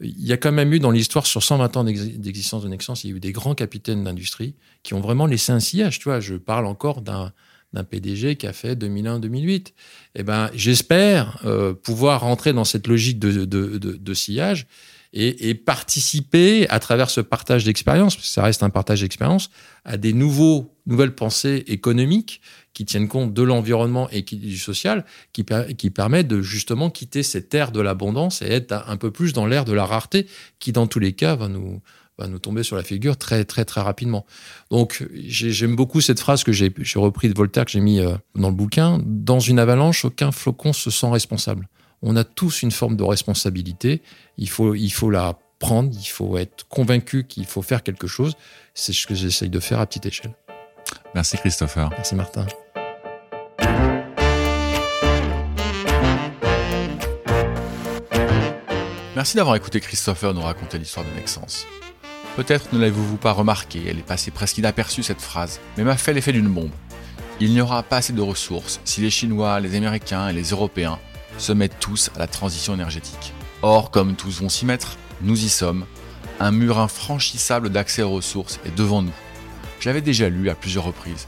S1: il y a quand même eu dans l'histoire sur 120 ans d'existence de Nexence, il y a eu des grands capitaines d'industrie qui ont vraiment laissé un sillage. Tu vois, je parle encore d'un d'un PDG qui a fait 2001-2008. Eh ben, j'espère euh, pouvoir rentrer dans cette logique de, de, de, de sillage et, et, participer à travers ce partage d'expérience, parce que ça reste un partage d'expérience, à des nouveaux, nouvelles pensées économiques qui tiennent compte de l'environnement et du social, qui, qui permettent de justement quitter cette ère de l'abondance et être un peu plus dans l'ère de la rareté, qui dans tous les cas va nous, va nous tomber sur la figure très très très rapidement. Donc j'aime beaucoup cette phrase que j'ai repris de Voltaire que j'ai mis euh, dans le bouquin. Dans une avalanche, aucun flocon se sent responsable. On a tous une forme de responsabilité. Il faut il faut la prendre. Il faut être convaincu qu'il faut faire quelque chose. C'est ce que j'essaye de faire à petite échelle.
S2: Merci Christopher.
S1: Merci Martin.
S2: Merci d'avoir écouté Christopher nous raconter l'histoire de Nexence. Peut-être ne l'avez-vous pas remarqué, elle est passée presque inaperçue cette phrase, mais m'a fait l'effet d'une bombe. Il n'y aura pas assez de ressources si les Chinois, les Américains et les Européens se mettent tous à la transition énergétique. Or, comme tous vont s'y mettre, nous y sommes. Un mur infranchissable d'accès aux ressources est devant nous. Je l'avais déjà lu à plusieurs reprises,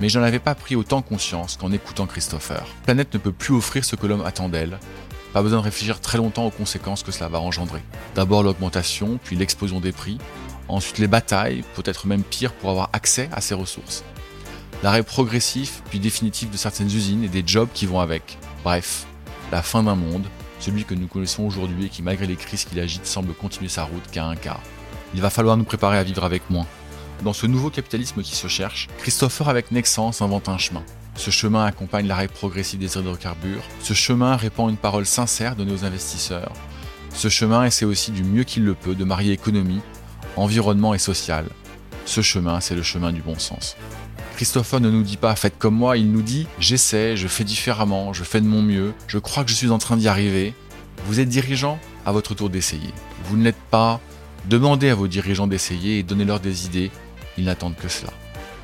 S2: mais j'en avais pas pris autant conscience qu'en écoutant Christopher. La planète ne peut plus offrir ce que l'homme attend d'elle. Pas besoin de réfléchir très longtemps aux conséquences que cela va engendrer. D'abord l'augmentation, puis l'explosion des prix, ensuite les batailles, peut-être même pire pour avoir accès à ces ressources. L'arrêt progressif, puis définitif de certaines usines et des jobs qui vont avec. Bref, la fin d'un monde, celui que nous connaissons aujourd'hui et qui malgré les crises qu'il agite semble continuer sa route qu'à un quart. Il va falloir nous préparer à vivre avec moins, dans ce nouveau capitalisme qui se cherche, Christopher avec Nexence invente un chemin. Ce chemin accompagne l'arrêt progressif des hydrocarbures. Ce chemin répand une parole sincère donnée aux investisseurs. Ce chemin essaie aussi du mieux qu'il le peut de marier économie, environnement et social. Ce chemin, c'est le chemin du bon sens. Christopher ne nous dit pas faites comme moi, il nous dit j'essaie, je fais différemment, je fais de mon mieux, je crois que je suis en train d'y arriver. Vous êtes dirigeant À votre tour d'essayer. Vous ne l'êtes pas Demandez à vos dirigeants d'essayer et donnez-leur des idées ils n'attendent que cela.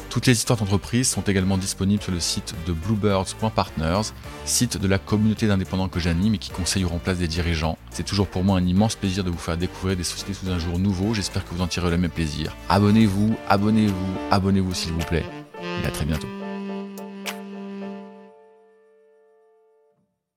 S2: Toutes les histoires d'entreprise sont également disponibles sur le site de bluebirds.partners, site de la communauté d'indépendants que j'anime et qui conseille ou remplace des dirigeants. C'est toujours pour moi un immense plaisir de vous faire découvrir des sociétés sous un jour nouveau. J'espère que vous en tirez le même plaisir. Abonnez-vous, abonnez-vous, abonnez-vous s'il vous plaît. Et à très bientôt.